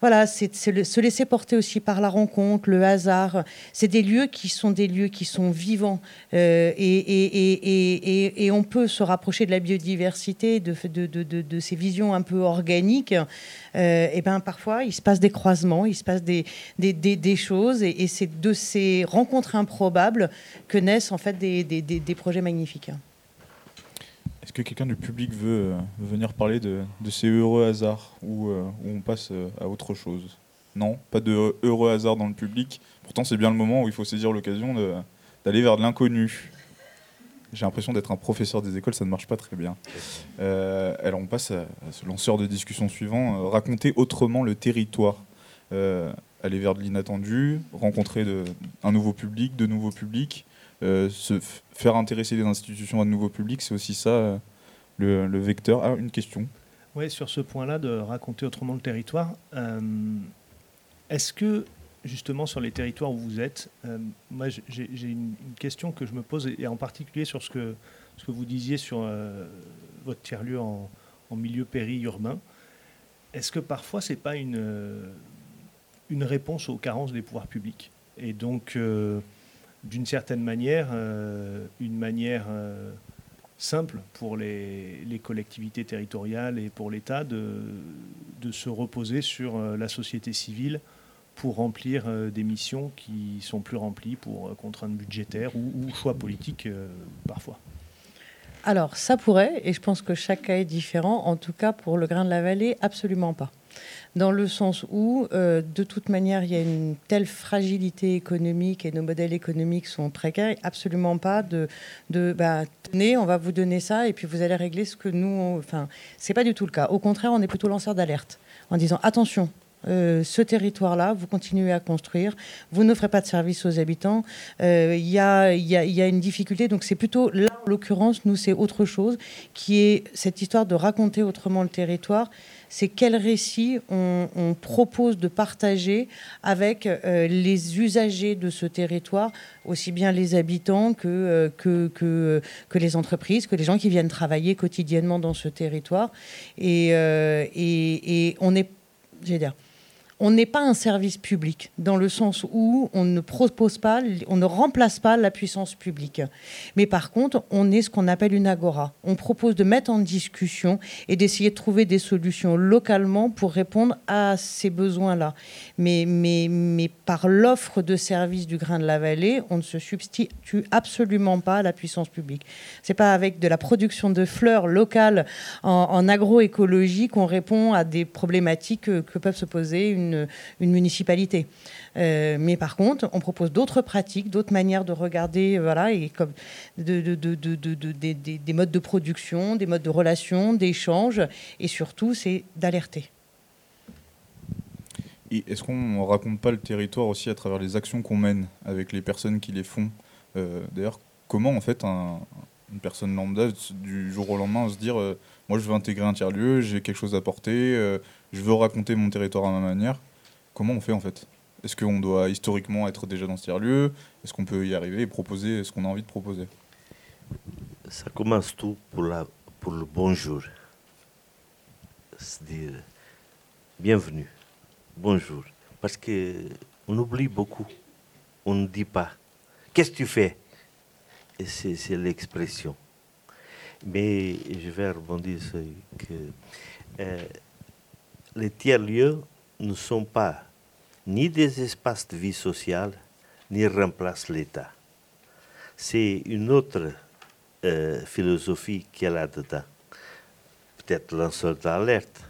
voilà, c'est se laisser porter aussi par la rencontre, le hasard. C'est des lieux qui sont des lieux qui sont vivants euh, et, on peut se rapprocher de la biodiversité, de, de, ces visions un peu organiques. Euh, et ben parfois, il se passe des croisements, il se passe des, des, choses et, c'est de ces rencontres improbables que naissent en fait des projets magnifiques. Est-ce que quelqu'un du public veut, euh, venir parler de, ces heureux hasards ou euh, on passe euh, à autre chose? Non, pas de heureux hasard dans le public. Pourtant, c'est bien le moment où il faut saisir l'occasion d'aller vers de l'inconnu. J'ai l'impression d'être un professeur des écoles, ça ne marche pas très bien. alors, on passe à, ce lanceur de discussion suivant raconter autrement le territoire. aller vers de l'inattendu, rencontrer un nouveau public, de nouveaux publics. Euh, se faire intéresser les institutions à de nouveaux publics, c'est aussi ça euh, le, vecteur. Ah, une question. Oui, sur ce point-là, de raconter autrement le territoire, euh, est-ce que justement sur les territoires où vous êtes, moi j'ai une, question que je me pose, et en particulier sur ce que, ce vous disiez sur votre tiers-lieu en, milieu périurbain. Est-ce que parfois c'est pas une, une réponse aux carences des pouvoirs publics? Et donc d'une certaine manière, euh, une manière euh, simple pour les, collectivités territoriales et pour l'État de, de, se reposer sur euh, la société civile pour remplir des missions qui sont plus remplies pour contraintes budgétaires ou, ou choix politiques parfois. Alors, ça pourrait, et je pense que chaque cas est différent. En tout cas, pour le grain de la vallée, absolument pas dans le sens où, euh, de toute manière, il y a une telle fragilité économique et nos modèles économiques sont précaires, absolument pas de, de bah, tenez, on va vous donner ça et puis vous allez régler ce que nous. Enfin, c'est pas du tout le cas. Au contraire, on est plutôt lanceur d'alerte en disant attention, euh, ce territoire-là, vous continuez à construire, vous n'offrez pas de service aux habitants, euh, il y, a, y, a, une difficulté. Donc c'est plutôt, là, en l'occurrence, nous, c'est autre chose, qui est cette histoire de raconter autrement le territoire c'est quel récit on, propose de partager avec euh, les usagers de ce territoire, aussi bien les habitants que, euh, que, que, les entreprises, que les gens qui viennent travailler quotidiennement dans ce territoire. Et, euh, et, et on est, j'ai dire, on n'est pas un service public dans le sens où on ne propose pas, on ne remplace pas la puissance publique. Mais par contre, on est ce qu'on appelle une agora. On propose de mettre en discussion et d'essayer de trouver des solutions localement pour répondre à ces besoins-là. Mais, mais, mais par l'offre de services du grain de la vallée, on ne se substitue absolument pas à la puissance publique. C'est pas avec de la production de fleurs locales en, agroécologie qu'on répond à des problématiques que, que peuvent se poser une une, municipalité. Euh, mais par contre, on propose d'autres pratiques, d'autres manières de regarder, voilà, et comme de, des modes de production, des modes de relation, d'échange, et surtout, c'est d'alerter. Est-ce qu'on ne raconte pas le territoire aussi à travers les actions qu'on mène avec les personnes qui les font? Euh, D'ailleurs, comment en fait une personne lambda du jour au lendemain se dire euh, moi je veux intégrer un tiers-lieu, j'ai quelque chose à porter, je veux raconter mon territoire à ma manière. Comment on fait en fait? Est-ce qu'on doit historiquement être déjà dans ce tiers-lieu? Est-ce qu'on peut y arriver et proposer ce qu'on a envie de proposer? Ça commence tout pour, la, pour le bonjour. C'est-à-dire, bienvenue, bonjour. Parce qu'on oublie beaucoup. On ne dit pas. Qu'est-ce que tu fais? C'est l'expression. Mais je vais rebondir sur que euh, les tiers-lieux ne sont pas ni des espaces de vie sociale, ni remplacent l'État. C'est une autre euh, philosophie qu'il y a là-dedans. Peut-être lanceur d'alerte,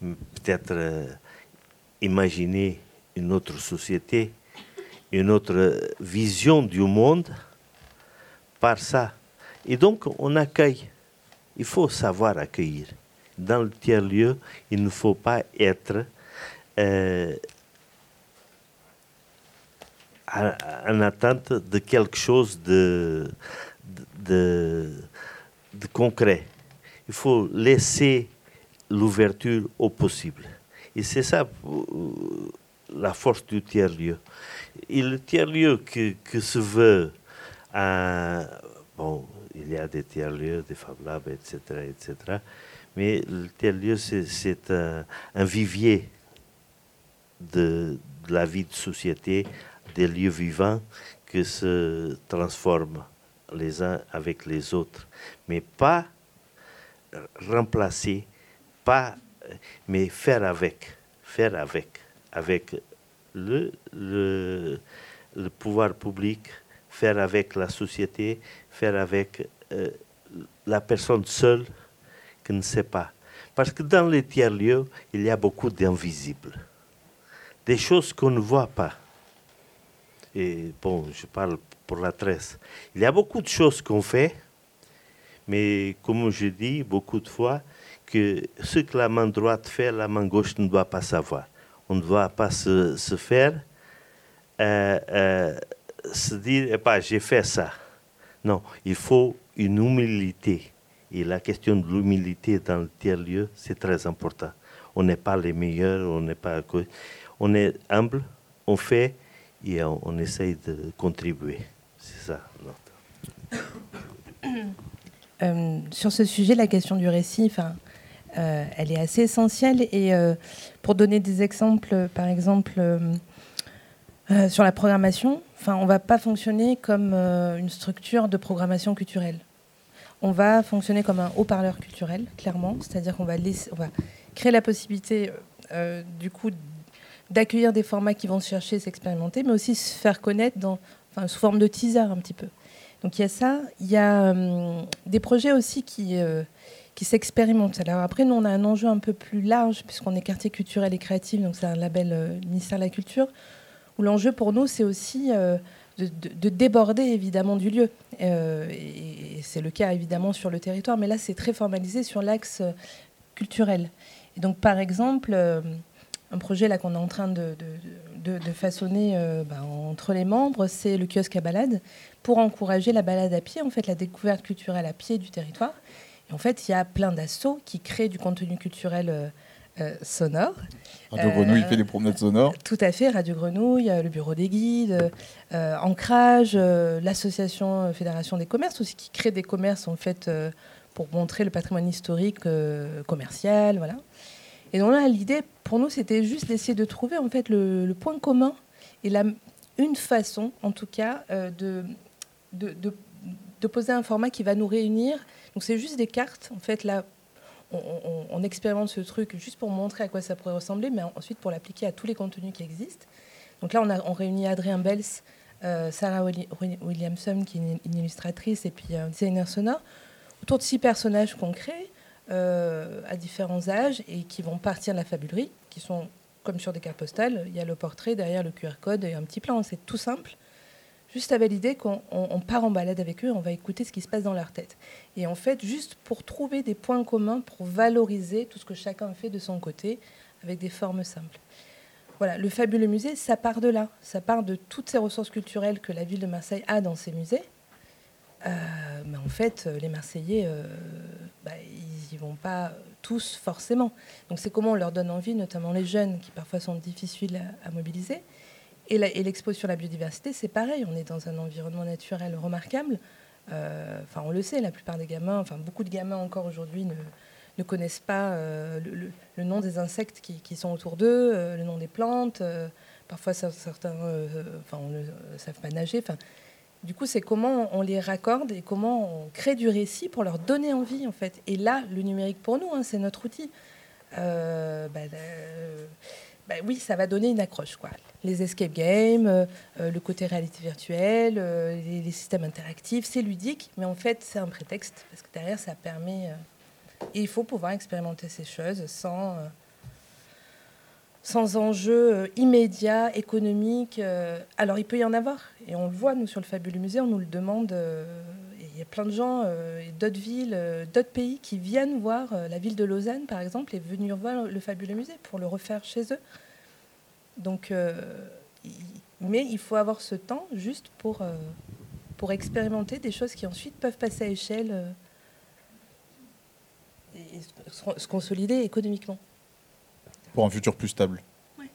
peut-être euh, imaginer une autre société une autre vision du monde par ça. Et donc, on accueille. Il faut savoir accueillir. Dans le tiers-lieu, il ne faut pas être euh, en attente de quelque chose de, concret. Il faut laisser l'ouverture au possible. Et c'est ça euh, la force du tiers-lieu. Et le tiers-lieu que, que, se veut, un, bon, il y a des tiers-lieux, des Fab Labs, etc., etc., mais le tiers-lieu, c'est un, un, vivier de, la vie de société, des lieux vivants qui se transforment les uns avec les autres, mais pas remplacer, pas, mais faire avec, faire avec, avec le pouvoir public, faire avec la société, faire avec euh, la personne seule qui ne sait pas. Parce que dans les tiers-lieux, il y a beaucoup d'invisibles, des choses qu'on ne voit pas. Et bon, je parle pour la tresse. Il y a beaucoup de choses qu'on fait, mais comme je dis beaucoup de fois, que ce que la main droite fait, la main gauche ne doit pas savoir. On ne doit pas se, se faire, euh, euh, se dire, eh ben, j'ai fait ça. Non, il faut une humilité. Et la question de l'humilité dans le tiers-lieu, c'est très important. On n'est pas les meilleurs, on n'est pas... On est humble, on fait et on, essaye de contribuer. C'est ça. Euh, sur ce sujet, la question du récit, euh, elle est assez essentielle. Et euh, pour donner des exemples, par exemple, euh, sur la programmation, on ne va pas fonctionner comme une structure de programmation culturelle. On va fonctionner comme un haut-parleur culturel, clairement. C'est-à-dire qu'on va, créer la possibilité, du coup, d'accueillir des formats qui vont chercher, s'expérimenter, mais aussi se faire connaître dans, sous forme de teaser un petit peu. Donc il y a ça. Il y a euh, des projets aussi qui, euh, qui s'expérimentent. Alors après, nous, on a un enjeu un peu plus large, puisqu'on est quartier culturel et créatif, donc c'est un label euh, ministère de la Culture, où l'enjeu pour nous, c'est aussi de, de, déborder évidemment du lieu. et c'est le cas évidemment sur le territoire, mais là, c'est très formalisé sur l'axe culturel. Et donc, par exemple, un projet là qu'on est en train de, façonner ben, entre les membres, c'est le kiosque à balade pour encourager la balade à pied, en fait, la découverte culturelle à pied du territoire. Et en fait, il y a plein d'assauts qui créent du contenu culturel euh, euh, sonore. Radio Grenouille fait des promenades sonores. Tout à fait, Radio Grenouille, le bureau des guides, Ancrage, l'association Fédération des commerces aussi qui crée des commerces en fait pour montrer le patrimoine historique commercial, voilà. Et donc là, l'idée pour nous, c'était juste d'essayer de trouver en fait le, le point commun et la, une façon, en tout cas, de de, poser un format qui va nous réunir. Donc c'est juste des cartes. En fait, là, on, expérimente ce truc juste pour montrer à quoi ça pourrait ressembler, mais ensuite pour l'appliquer à tous les contenus qui existent. Donc là, on, a, on réunit Adrien Bels, euh, Sarah Williamson, qui est une, illustratrice, et puis un designer sonore, autour de six personnages concrets euh, à différents âges et qui vont partir de la fabulerie, qui sont comme sur des cartes postales. Il y a le portrait, derrière le QR code et un petit plan. C'est tout simple juste avec l'idée qu'on part en balade avec eux, on va écouter ce qui se passe dans leur tête. Et en fait, juste pour trouver des points communs, pour valoriser tout ce que chacun fait de son côté, avec des formes simples. Voilà, le fabuleux musée, ça part de là. Ça part de toutes ces ressources culturelles que la ville de Marseille a dans ses musées. Euh, mais en fait, les Marseillais, euh, bah, ils n'y vont pas tous forcément. Donc c'est comment on leur donne envie, notamment les jeunes qui parfois sont difficiles à mobiliser. Et l'expo sur la biodiversité, c'est pareil. On est dans un environnement naturel remarquable. Euh, enfin, on le sait, la plupart des gamins, enfin beaucoup de gamins encore aujourd'hui ne, connaissent pas euh, le, nom des insectes qui, sont autour d'eux, euh, le nom des plantes. parfois, certains enfin, ne savent pas nager. Enfin, du coup, c'est comment on les raccorde et comment on crée du récit pour leur donner envie, en fait. Et là, le numérique pour nous, hein, c'est notre outil. Bah, bah, oui, ça va donner une accroche. Quoi. Les escape games, euh, euh, le côté réalité virtuelle, euh, les, systèmes interactifs, c'est ludique, mais en fait, c'est un prétexte, parce que derrière, ça permet... et il faut pouvoir expérimenter ces choses sans, sans enjeu immédiat, économique. alors il peut y en avoir, et on le voit, nous, sur le Fabuleux Musée, on nous le demande. Il y a plein de gens, d'autres villes, d'autres pays qui viennent voir la ville de Lausanne, par exemple, et venir voir le Fabuleux Musée pour le refaire chez eux. Donc, mais il faut avoir ce temps juste pour, pour expérimenter des choses qui ensuite peuvent passer à échelle et se consolider économiquement. Pour un futur plus stable. Oui.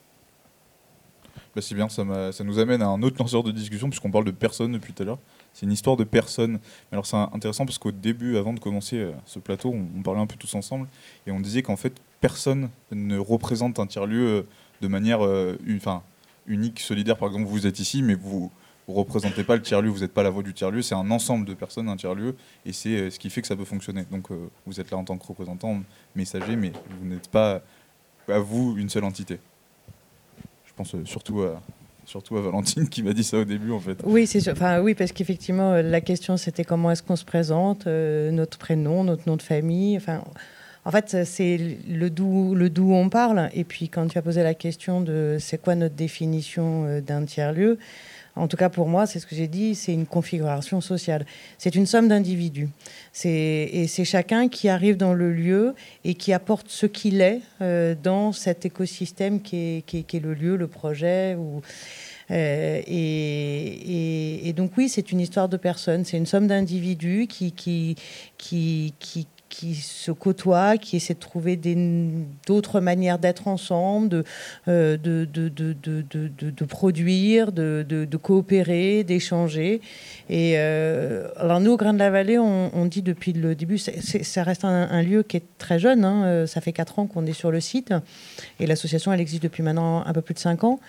Bah, c'est bien, ça, ça, nous amène à un autre lanceur de discussion, puisqu'on parle de personnes depuis tout à l'heure. C'est une histoire de personnes. Alors c'est intéressant parce qu'au début, avant de commencer euh, ce plateau, on, parlait un peu tous ensemble et on disait qu'en fait, personne ne représente un tiers-lieu euh, de manière euh, enfin, unique, solidaire. Par exemple, vous êtes ici, mais vous vous représentez pas le tiers-lieu, vous n'êtes pas la voix du tiers-lieu, c'est un ensemble de personnes, un tiers-lieu, et c'est ce qui fait que ça peut fonctionner. Donc vous êtes là en tant que représentant, messager, mais vous n'êtes pas, à vous, une seule entité. Je pense surtout à, surtout à Valentine qui m'a dit ça au début en fait. Oui, c'est enfin oui parce qu'effectivement la question c'était comment est-ce qu'on se présente, notre prénom, notre nom de famille, enfin en fait c'est le d'où le d'où on parle. Et puis quand tu as posé la question de c'est quoi notre définition d'un tiers lieu, en tout cas pour moi, c'est ce que j'ai dit, c'est une configuration sociale. C'est une somme d'individus. Et c'est chacun qui arrive dans le lieu et qui apporte ce qu'il est euh, dans cet écosystème qui est, le lieu, le projet. Euh, et, donc oui, c'est une histoire de personnes, c'est une somme d'individus qui, qui, qui, qui, se côtoient, qui essaient de trouver d'autres manières d'être ensemble, de, euh, de, de, de, produire, de, coopérer, d'échanger. Et euh, alors nous, au Grain de la Vallée, on, dit depuis le début, ça reste un, lieu qui est très jeune, hein, euh, ça fait 4 ans qu'on est sur le site, et l'association, elle existe depuis maintenant un peu plus de 5 ans.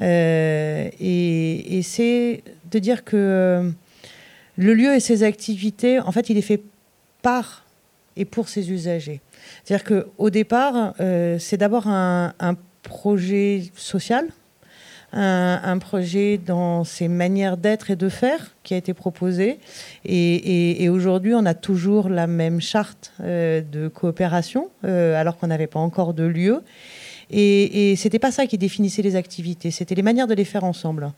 et, et c'est de dire que le lieu et ses activités, en fait, il est fait par et pour ses usagers. C'est-à-dire qu'au départ, euh, c'est d'abord un, projet social, un, projet dans ses manières d'être et de faire qui a été proposé. Et, aujourd'hui, on a toujours la même charte euh, de coopération, euh, alors qu'on n'avait pas encore de lieu. Et, et c'était pas ça qui définissait les activités, c'était les manières de les faire ensemble.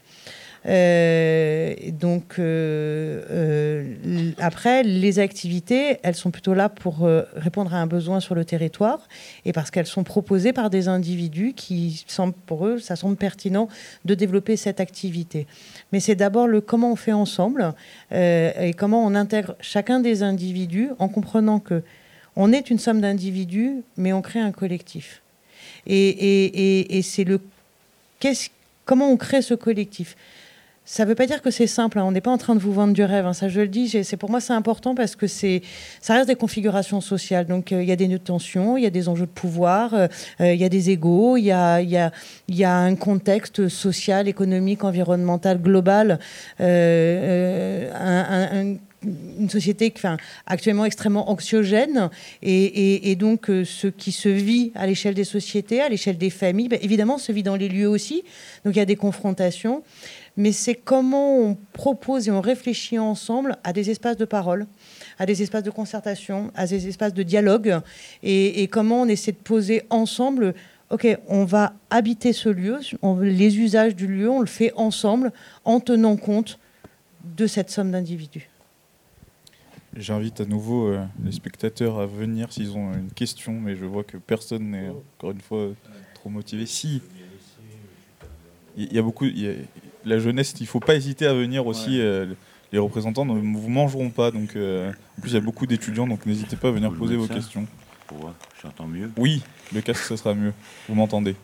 Euh, donc euh, euh, après, les activités, elles sont plutôt là pour répondre à un besoin sur le territoire et parce qu'elles sont proposées par des individus qui pour eux, ça semble pertinent de développer cette activité. Mais c'est d'abord le comment on fait ensemble et comment on intègre chacun des individus en comprenant que on est une somme d'individus, mais on crée un collectif. Et, c'est le comment on crée ce collectif? Ça ne veut pas dire que c'est simple. Hein. On n'est pas en train de vous vendre du rêve. Hein. Ça, je le dis. C'est pour moi, c'est important parce que ça reste des configurations sociales. Donc, euh, il y a des tensions, il y a des enjeux de pouvoir, euh, euh, il y a des égaux, il y a, un contexte social, économique, environnemental, global. une société actuellement extrêmement anxiogène et, donc ce qui se vit à l'échelle des sociétés, à l'échelle des familles, ben, évidemment se vit dans les lieux aussi. Donc il y a des confrontations mais c'est comment on propose et on réfléchit ensemble à des espaces de parole, à des espaces de concertation, à des espaces de dialogue, et, comment on essaie de poser ensemble, OK, on va habiter ce lieu, les usages du lieu, on le fait ensemble en tenant compte de cette somme d'individus. J'invite à nouveau euh, les spectateurs à venir s'ils ont une question, mais je vois que personne n'est encore une fois trop motivé. Si, il y a beaucoup, la jeunesse, il ne faut pas hésiter à venir aussi. Euh, les représentants ne vous mangeront pas. Donc, euh, en plus, il y a beaucoup d'étudiants, donc n'hésitez pas à venir poser vos questions. J'entends mieux Oui, le casque, ce sera mieux. Vous m'entendez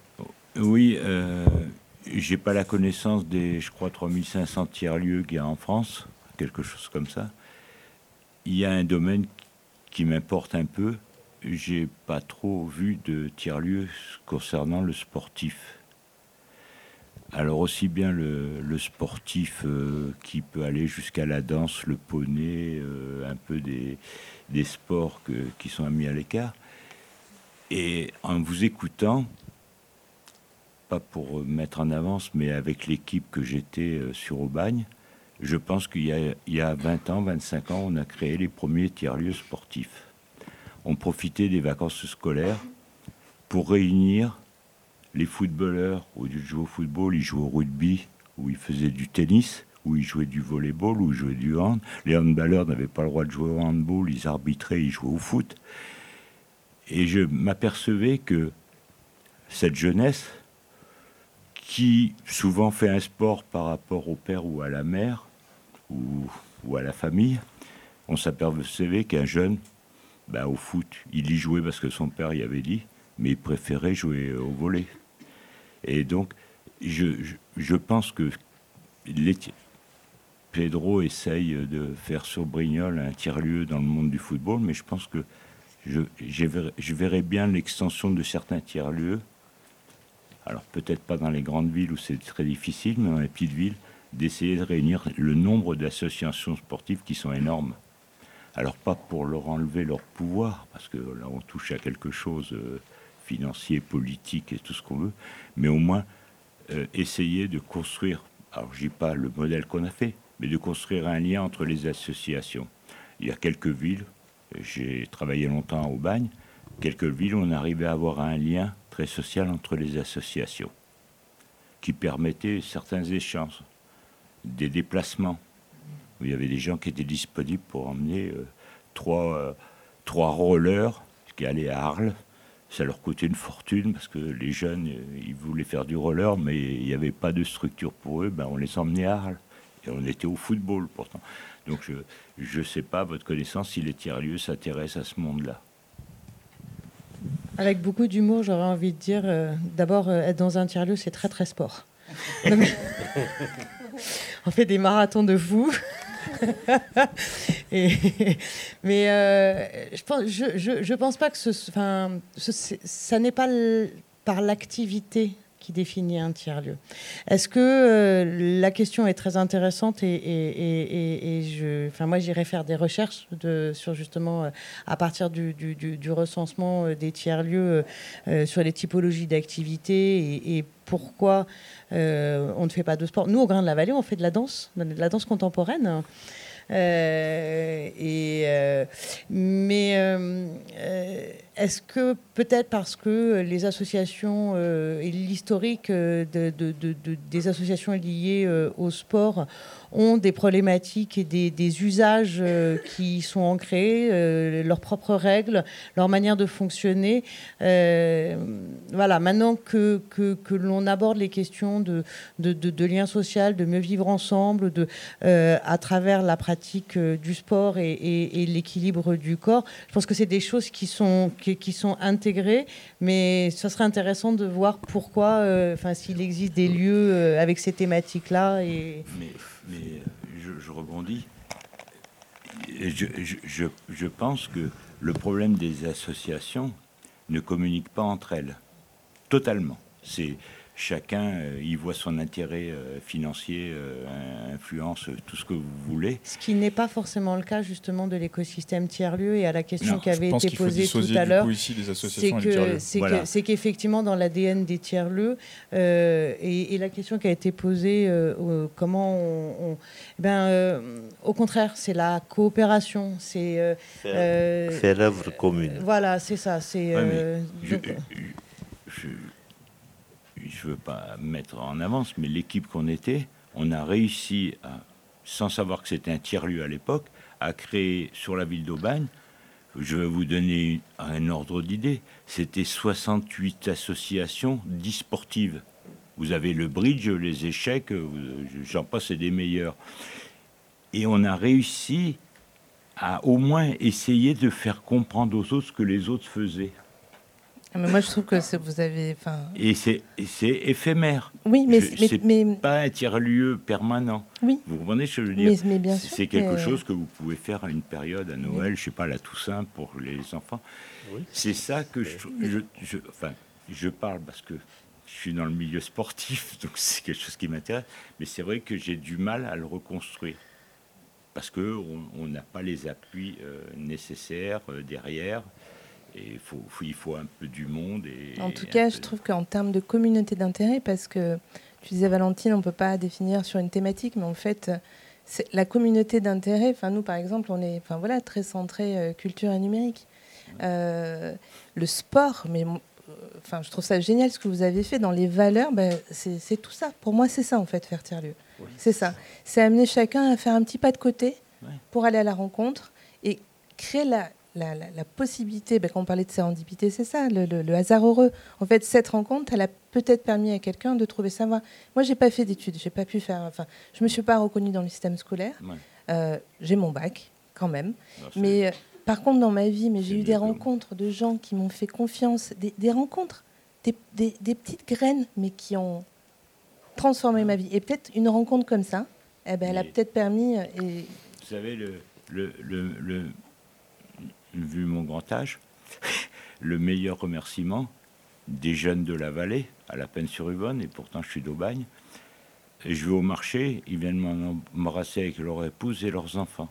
Oui, euh, j'ai pas la connaissance des, je crois, 3500 tiers-lieux qu'il y a en France, quelque chose comme ça. Il y a un domaine qui m'importe un peu. J'ai pas trop vu de tiers-lieux concernant le sportif. Alors aussi bien le, sportif euh, qui peut aller jusqu'à la danse, le poney, euh, un peu des, sports qui sont mis à l'écart. Et en vous écoutant, pas pour mettre en avance, mais avec l'équipe que j'étais euh, sur Aubagne, je pense qu'il y, y, a 20 ans, 25 ans, on a créé les premiers tiers-lieux sportifs. On profitait des vacances scolaires pour réunir les footballeurs, au lieu de jouer au football, ils jouaient au rugby, ou ils faisaient du tennis, ou ils jouaient du volleyball, ou ils jouaient du hand. Les handballeurs n'avaient pas le droit de jouer au handball, ils arbitraient, ils jouaient au foot. Et je m'apercevais que cette jeunesse, qui souvent fait un sport par rapport au père ou à la mère, ou, ou à la famille, on s'apercevait qu'un jeune, ben, au foot, il y jouait parce que son père y avait dit, mais il préférait jouer au volet. Et donc, je, je, pense que Pedro essaye de faire sur Brignol un tiers-lieu dans le monde du football, mais je pense que je, je verrais bien l'extension de certains tiers-lieux. Alors peut-être pas dans les grandes villes où c'est très difficile, mais dans les petites villes, d'essayer de réunir le nombre d'associations sportives qui sont énormes. Alors pas pour leur enlever leur pouvoir, parce que là on touche à quelque chose euh, financier, politique et tout ce qu'on veut, mais au moins euh, essayer de construire, alors je dis pas le modèle qu'on a fait, mais de construire un lien entre les associations. Il y a quelques villes, j'ai travaillé longtemps au bagne, quelques villes où on arrivait à avoir un lien très social entre les associations, qui permettait certains échanges, des déplacements il y avait des gens qui étaient disponibles pour emmener euh, trois, euh, trois rollers qui allaient à Arles. Ça leur coûtait une fortune parce que les jeunes, euh, ils voulaient faire du roller, mais il n'y avait pas de structure pour eux. Ben, on les emmenait à Arles. Et on était au football pourtant. Donc je ne sais pas, votre connaissance, si les tiers-lieux s'intéressent à ce monde-là. Avec beaucoup d'humour, j'aurais envie de dire, d'abord, être dans un tiers-lieu, c'est très très sport. on fait des marathons de mais euh, je pense, pense pas que ce, ça n'est pas par l'activité qui définit un tiers-lieu. Est-ce que euh, la question est très intéressante et, et, et, je, moi j'irai faire des recherches de, sur justement euh, à partir du, du, recensement des tiers-lieux sur les typologies d'activités et, pourquoi on ne fait pas de sport. Nous, au Grain de la Vallée, on fait de la danse, de la danse contemporaine. Euh, et, euh, mais euh, est-ce que peut-être parce que les associations et l'historique de, des associations liées au sport ont des problématiques et des, usages qui sont ancrés, leurs propres règles, leur manière de fonctionner. voilà, maintenant que, que, l'on aborde les questions de, de, lien social, de mieux vivre ensemble, de, à travers la pratique euh, du sport et, l'équilibre du corps. Je pense que c'est des choses qui sont, sont intégrées, mais ce serait intéressant de voir pourquoi, euh, enfin, s'il existe des lieux euh, avec ces thématiques-là. Et... Mais, je, rebondis. Je, je, je pense que le problème des associations ne communique pas entre elles. Totalement. C'est chacun euh, y voit son intérêt euh, financier, euh, influence, tout ce que vous voulez. Ce qui n'est pas forcément le cas justement de l'écosystème tiers-lieu et à la question qui avait été posée tout à l'heure. C'est qu'effectivement dans l'ADN des tiers-lieux et, la question qui a été posée, comment on, eh ben, au contraire, c'est la coopération, c'est faire l'œuvre commune. Voilà, c'est ça. C'est je ne veux pas mettre en avance, mais l'équipe qu'on était, on a réussi, sans savoir que c'était un tiers-lieu à l'époque, à créer sur la ville d'Aubagne, je vais vous donner un ordre d'idée, c'était 68 associations, 10 sportives. Vous avez le bridge, les échecs, j'en passe, c'est des meilleurs. Et on a réussi à au moins essayer de faire comprendre aux autres ce que les autres faisaient. Ah, mais moi, je trouve que vous avez. Et c'est éphémère. Oui, mais. C'est mais... pas un tiers-lieu permanent. Oui. Vous comprenez ce que je veux dire? mais, bien C'est quelque chose que vous pouvez faire à une période, à Noël, je sais pas, à la Toussaint pour les enfants. C'est ça que je, je, Enfin, je parle parce que je suis dans le milieu sportif, donc c'est quelque chose qui m'intéresse. Mais c'est vrai que j'ai du mal à le reconstruire parce qu'on n'a pas les appuis euh, nécessaires euh, derrière il faut, il faut un peu du monde. Et, en tout cas, je trouve qu'en termes de communauté d'intérêt, parce que tu disais Valentine, on ne peut pas définir sur une thématique, mais en fait, la communauté d'intérêt, enfin nous par exemple, on est enfin, voilà, très centré euh, culture et numérique. Euh, le sport, mais enfin, je trouve ça génial ce que vous avez fait dans les valeurs. Ben, c'est tout ça. Pour moi, c'est ça en fait, faire tiers-lieu. c'est ça. C'est amener chacun à faire un petit pas de côté pour aller à la rencontre et créer la, la, la, possibilité, ben, quand on parlait de sérendipité, c'est ça, le, hasard heureux. En fait, cette rencontre, elle a peut-être permis à quelqu'un de trouver sa voie. Moi, j'ai pas fait d'études, j'ai pas pu faire, enfin, je me suis pas reconnue dans le système scolaire. Euh, j'ai mon bac, quand même. mais euh, par contre, dans ma vie, mais j'ai eu des rencontres de gens qui m'ont fait confiance, des, rencontres, des, des, petites graines, mais qui ont transformé ma vie. Et peut-être une rencontre comme ça, eh ben, elle a peut-être permis. Euh, et... Vous savez, le vu mon grand âge, le meilleur remerciement des jeunes de la vallée, à la peine sur Yvonne, et pourtant je suis d'Aubagne. Je vais au marché, ils viennent m'embrasser avec leur épouse et leurs enfants.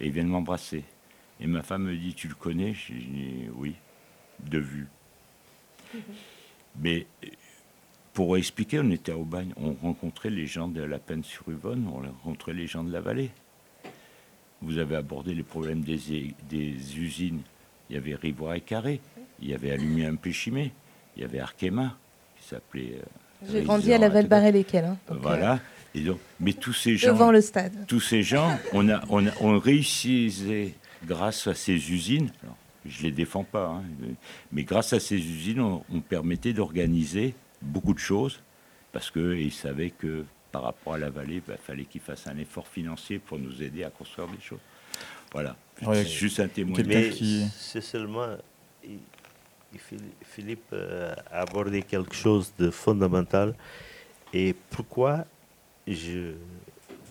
Et ils viennent m'embrasser. Et ma femme me dit, tu le connais? Je dis, oui, de vue. Mais pour expliquer, on était à Aubagne, on rencontrait les gens de la peine sur Yvonne, on rencontrait les gens de la vallée. Vous avez abordé les problèmes des, des usines. Il y avait Rivoire et Carré, il y avait Aluminium Péchimé, il y avait Arkema, qui s'appelait. Euh, J'ai grandi à la val barré lesquels hein, voilà. Euh, et donc, mais tous ces gens. Devant le stade. Tous ces gens, on, a, on, a, on réussissait grâce à ces usines. je ne les défends pas, hein, mais grâce à ces usines, on, on permettait d'organiser beaucoup de choses parce qu'ils savaient que par rapport à la vallée, il bah, fallait qu'il fasse un effort financier pour nous aider à construire des choses. Voilà, juste un témoignage. Qui... C'est seulement, Philippe a abordé quelque chose de fondamental. Et pourquoi je,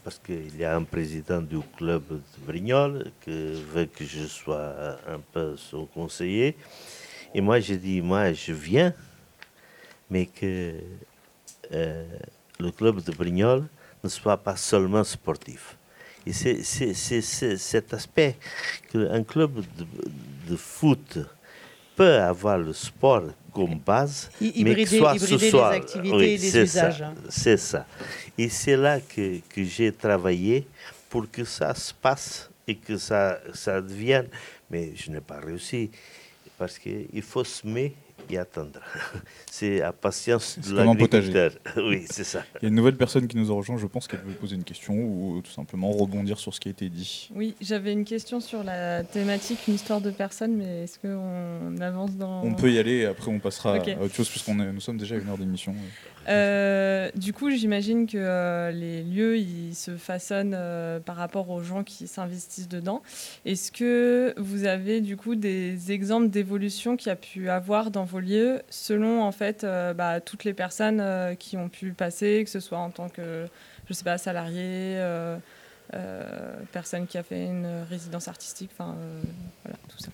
parce qu'il y a un président du club de Brignoles qui veut que je sois un peu son conseiller. Et moi, je dis, moi, je viens, mais que euh, le club de Brignoles ne soit pas seulement sportif. Et c'est cet aspect qu'un club de, foot peut avoir le sport comme base, mais que soit, ce soit, les activités et les usages. C'est ça. Et c'est là que, que j'ai travaillé pour que ça se passe et que ça, ça devienne. Mais je n'ai pas réussi parce qu'il faut semer et attendre. C'est la patience de l'agriculteur. Oui, c'est ça. Il y a une nouvelle personne qui nous a rejoint. Je pense qu'elle veut poser une question ou tout simplement rebondir sur ce qui a été dit. Oui, j'avais une question sur la thématique, une histoire de personne, mais est-ce qu'on avance dans... On peut y aller, après on passera à autre chose, puisqu'on nous sommes déjà à une heure d'émission. Euh, du coup, j'imagine que euh, les lieux, ils se façonnent euh, par rapport aux gens qui s'investissent dedans. Est-ce que vous avez du coup des exemples d'évolution qu'il y a pu avoir dans vos lieux selon en fait bah, toutes les personnes qui ont pu passer, que ce soit en tant que, je sais pas, salarié, personne qui a fait une résidence artistique, enfin voilà, tout ça.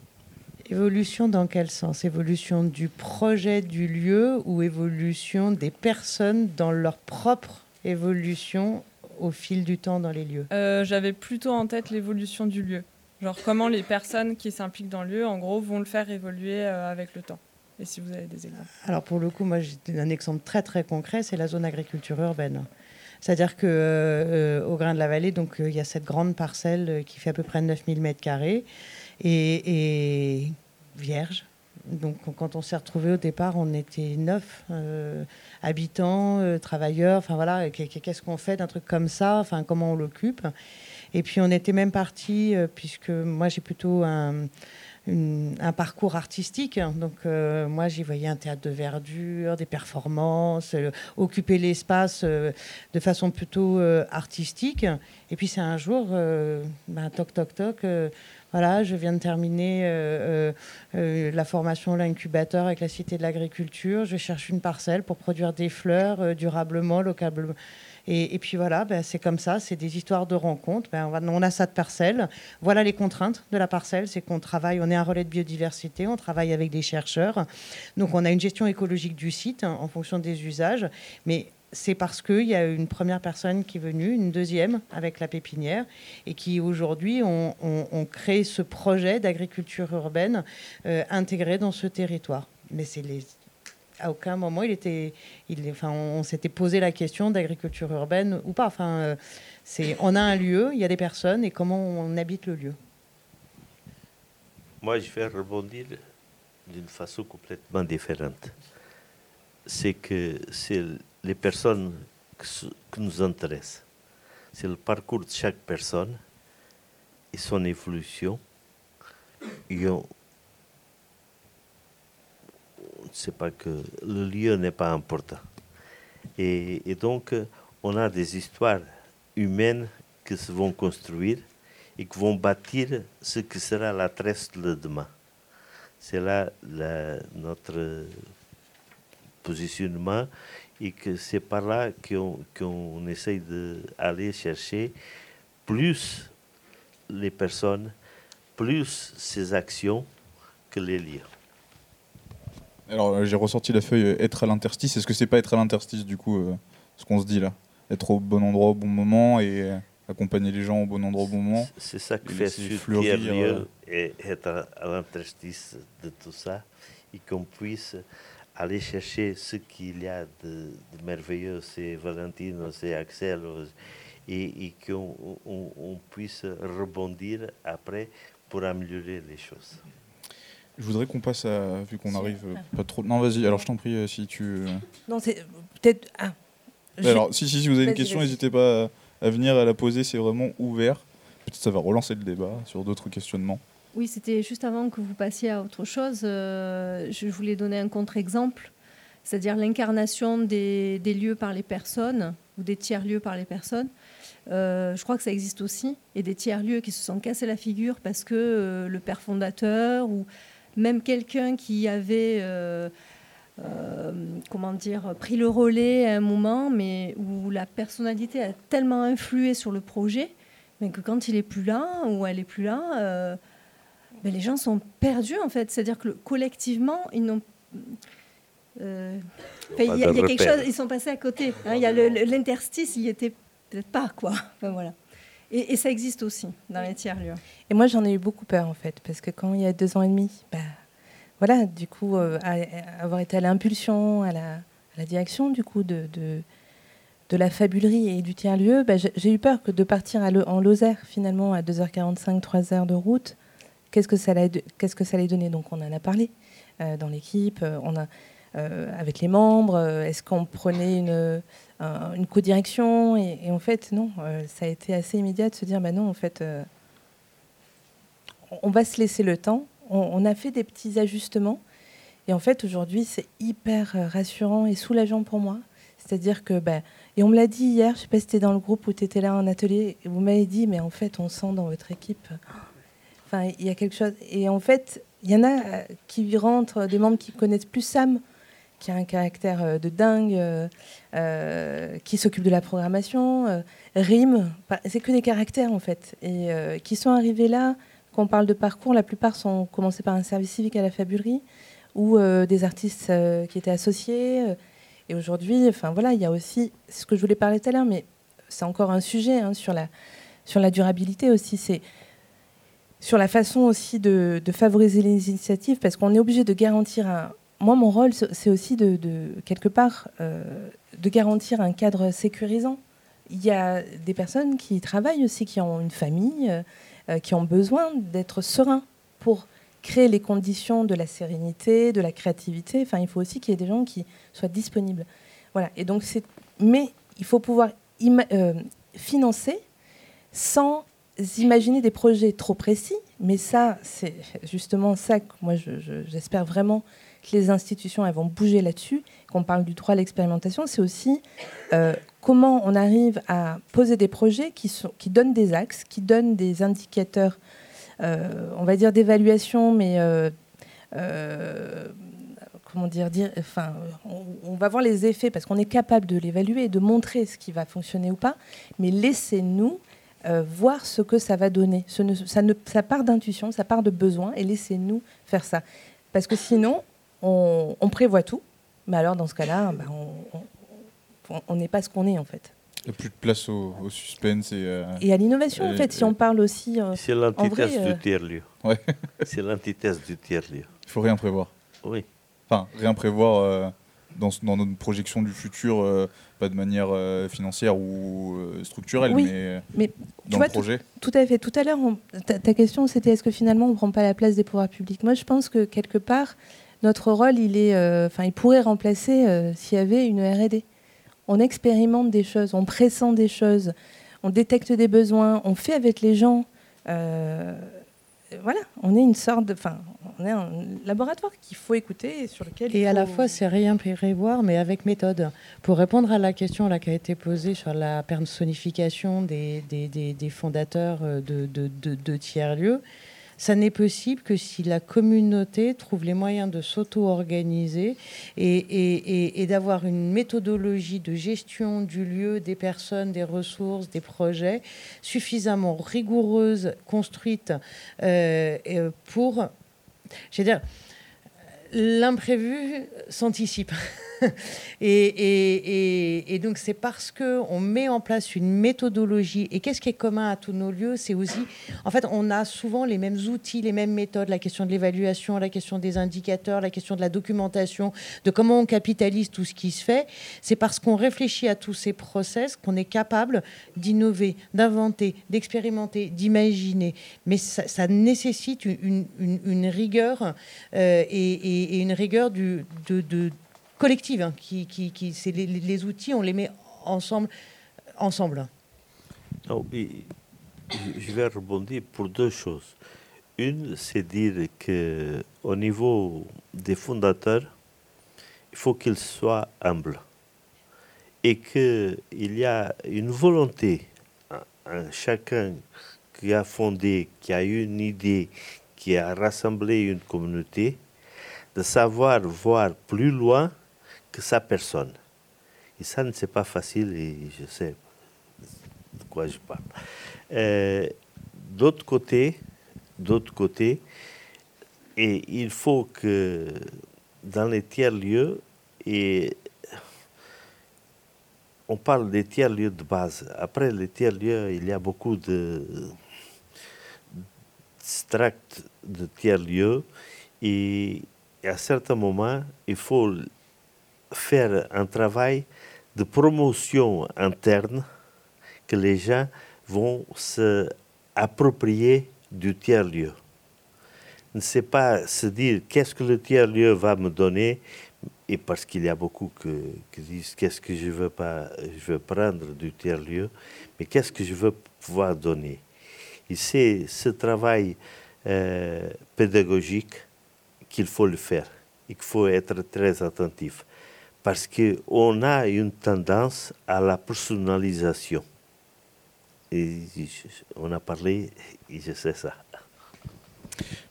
Évolution dans quel sens? Évolution du projet du lieu ou évolution des personnes dans leur propre évolution au fil du temps dans les lieux? Euh, J'avais plutôt en tête l'évolution du lieu. Genre comment les personnes qui s'impliquent dans le lieu, en gros, vont le faire évoluer euh, avec le temps. Et si vous avez des exemples Alors pour le coup, moi j'ai un exemple très très concret, c'est la zone agriculture urbaine. C'est-à-dire qu'au euh, au Grain de la Vallée, donc il y a cette grande parcelle qui fait à peu près 9000 mètres carrés et, vierge. Donc quand on s'est retrouvé au départ, on était neuf euh, habitants, euh, travailleurs. Enfin voilà, qu'est-ce qu'on fait d'un truc comme ça Enfin comment on l'occupe Et puis on était même parti, euh, puisque moi j'ai plutôt un, parcours artistique. Donc moi j'y voyais un théâtre de verdure, des performances, occuper l'espace de façon plutôt artistique. Et puis c'est un jour, ben, toc toc toc voilà, je viens de terminer euh, euh, euh, la formation, l'incubateur avec la Cité de l'Agriculture. Je cherche une parcelle pour produire des fleurs durablement, localement. Et, puis voilà, ben, c'est comme ça, c'est des histoires de rencontres. Ben, on, a ça de parcelle. Voilà les contraintes de la parcelle, c'est qu'on travaille, on est un relais de biodiversité, on travaille avec des chercheurs. Donc on a une gestion écologique du site hein, en fonction des usages. Mais c'est parce qu'il y a une première personne qui est venue, une deuxième avec la pépinière, et qui aujourd'hui ont, créé ce projet d'agriculture urbaine euh, intégré dans ce territoire. Mais c'est à aucun moment il était, enfin, on, s'était posé la question d'agriculture urbaine ou pas. Enfin, euh, on a un lieu, il y a des personnes, et comment on habite le lieu. Moi, je vais rebondir d'une façon complètement différente. C'est que c'est les personnes qui nous intéressent. C'est le parcours de chaque personne et son évolution. Et on ne sait pas que le lieu n'est pas important. Et, et, donc, on a des histoires humaines qui se vont construire et qui vont bâtir ce qui sera la tresse de demain. C'est là notre positionnement et que c'est par là qu'on qu essaye d'aller chercher plus les personnes, plus ces actions que les lieux. Alors euh, j'ai ressorti la feuille euh, être à l'interstice. Est-ce que c'est pas être à l'interstice du coup euh, ce qu'on se dit là? Être au bon endroit au bon moment et accompagner les gens au bon endroit au bon moment C'est ça qui fait lieu et être à l'interstice de tout ça et qu'on puisse aller chercher ce qu'il y a de, merveilleux, c'est Valentino, c'est Axel, et, et qu'on on, puisse rebondir après pour améliorer les choses. Je voudrais qu'on passe à, vu qu'on arrive pas trop. Non, vas-y. Alors, je t'en prie, euh, si tu. Euh, non, c'est peut-être. Ah, alors, si, si, si vous avez une question, n'hésitez pas à venir à la poser. C'est vraiment ouvert. Peut-être ça va relancer le débat sur d'autres questionnements. Oui, c'était juste avant que vous passiez à autre chose. Euh, je voulais donner un contre-exemple, c'est-à-dire l'incarnation des, lieux par les personnes ou des tiers-lieux par les personnes. Euh, je crois que ça existe aussi. Et des tiers-lieux qui se sont cassés la figure parce que euh, le père fondateur ou même quelqu'un qui avait, comment dire, pris le relais à un moment, mais où la personnalité a tellement influé sur le projet, mais que quand il est plus là ou elle est plus là, les gens sont perdus en fait. C'est-à-dire que collectivement, ils n'ont. Euh, il y, a quelque chose, ils sont passés à côté. Hein. il y a l'interstice, il n'y était peut-être pas quoi. voilà. Et, ça existe aussi dans les tiers lieux. Et moi, j'en ai eu beaucoup peur en fait, parce que quand il y a deux ans et demi, bah, voilà, du coup, euh, avoir été à l'impulsion, à la, la, direction du coup de, de, de, la fabulerie et du tiers lieu, bah, j'ai eu peur que de partir à en Lozère finalement à 2h45, 3h de route qu'est-ce que ça allait, qu'est-ce que ça donner Donc on en a parlé euh, dans l'équipe, euh, on a euh, avec les membres. Est-ce qu'on prenait une, co-direction? Et, en fait non, ça a été assez immédiat de se dire bah non en fait on va se laisser le temps. On, a fait des petits ajustements et en fait aujourd'hui c'est hyper rassurant et soulageant pour moi. C'est-à-dire que bah, et on me l'a dit hier, je sais pas si tu dans le groupe où tu étais là en atelier, vous m'avez dit, mais en fait, on sent dans votre équipe, il y a quelque chose. Et en fait, il y en a euh, qui rentrent, des membres qui connaissent plus Sam, qui a un caractère euh, de dingue, euh, qui s'occupe de la programmation, Rime. C'est que des caractères, en fait. Et qui sont arrivés là, quand on parle de parcours, la plupart sont commencés par un service civique à la fabulerie ou des artistes qui étaient associés. Et aujourd'hui, enfin voilà, il y a aussi ce que je voulais parler tout à l'heure, mais c'est encore un sujet hein, sur, la, sur la durabilité aussi. C'est sur la façon aussi de, favoriser les initiatives, parce qu'on est obligé de garantir un... Moi, mon rôle, c'est aussi de, quelque part, euh, de garantir un cadre sécurisant. Il y a des personnes qui travaillent aussi, qui ont une famille, euh, qui ont besoin d'être sereins pour créer les conditions de la sérénité, de la créativité. Enfin, il faut aussi qu'il y ait des gens qui soient disponibles. Voilà. Et donc. Mais il faut pouvoir euh, financer sans imaginer des projets trop précis, mais ça, c'est justement ça que moi, j'espère vraiment que les institutions elles vont bouger là-dessus, qu'on parle du droit à l'expérimentation, c'est aussi euh, comment on arrive à poser des projets qui, donnent des axes, qui donnent des indicateurs, euh, on va dire d'évaluation, mais euh, comment dire, enfin, on, va voir les effets parce qu'on est capable de l'évaluer et de montrer ce qui va fonctionner ou pas, mais laissez-nous euh, voir ce que ça va donner. ça, ne, ça part d'intuition, ça part de besoin, et laissez-nous faire ça. Parce que sinon, on, prévoit tout, mais alors dans ce cas-là, bah, on n'est pas ce qu'on est en fait. Il n'y a plus de place au, suspense et, euh, et à l'innovation, en fait, si on parle aussi. Euh, c'est l'antithèse du tiers-lieu. C'est l'antithèse du tiers-lieu. Il faut rien prévoir. Oui. Enfin, rien prévoir dans, dans, notre projection du futur, pas de manière financière ou structurelle, mais, mais, dans le projet tout, à fait. Tout à l'heure, ta, ta, question, c'était est-ce que finalement on ne prend pas la place des pouvoirs publics? Moi, je pense que quelque part, notre rôle, il, est, enfin, il pourrait remplacer s'il y avait une R&D. On expérimente des choses, on pressent des choses, on détecte des besoins, on fait avec les gens. Euh, voilà, on est une sorte de, enfin, on est un laboratoire qu'il faut écouter et sur lequel. Et à la fois, c'est rien prévoir, mais avec méthode. Pour répondre à la question là, qui a été posée sur la personnification des, des, des, fondateurs euh, de, de, de tiers-lieux, ça n'est possible que si la communauté trouve les moyens de s'auto-organiser et, d'avoir une méthodologie de gestion du lieu, des personnes, des ressources, des projets suffisamment rigoureuse, construite euh, euh, pour... Je dire, l'imprévu s'anticipe. et, donc c'est parce qu'on met en place une méthodologie. Et qu'est-ce qui est commun à tous nos lieux C'est aussi, en fait, on a souvent les mêmes outils, les mêmes méthodes, la question de l'évaluation, la question des indicateurs, la question de la documentation, de comment on capitalise tout ce qui se fait. C'est parce qu'on réfléchit à tous ces process qu'on est capable d'innover, d'inventer, d'expérimenter, d'imaginer. Mais ça, nécessite une, rigueur euh, et, une rigueur du, collective, hein, qui, c'est les, outils, on les met ensemble. ensemble. je vais rebondir pour deux choses. Une, c'est dire que au niveau des fondateurs, il faut qu'ils soient humbles et qu'il y a une volonté, un, chacun qui a fondé, qui a une idée, qui a rassemblé une communauté, de savoir voir plus loin que sa personne. Et ça, ne c'est pas facile et je sais de quoi je parle. Euh, d'autre côté, d'autre côté, et il faut que dans les tiers-lieux, et on parle des tiers-lieux de base. Après les tiers-lieux, il y a beaucoup de tracts de tiers-lieux et à certains moments, il faut faire un travail de promotion interne que les gens vont se approprier du tiers-lieu. Ne sait pas se dire qu'est-ce que le tiers-lieu va me donner, et parce qu'il y a beaucoup qui disent qu'est-ce que je veux pas, je veux prendre du tiers-lieu, mais qu'est-ce que je veux pouvoir donner. Et c'est ce travail euh, pédagogique qu'il faut le faire et qu'il faut être très attentif parce qu'on a une tendance à la personnalisation. Et on a parlé, et je sais ça.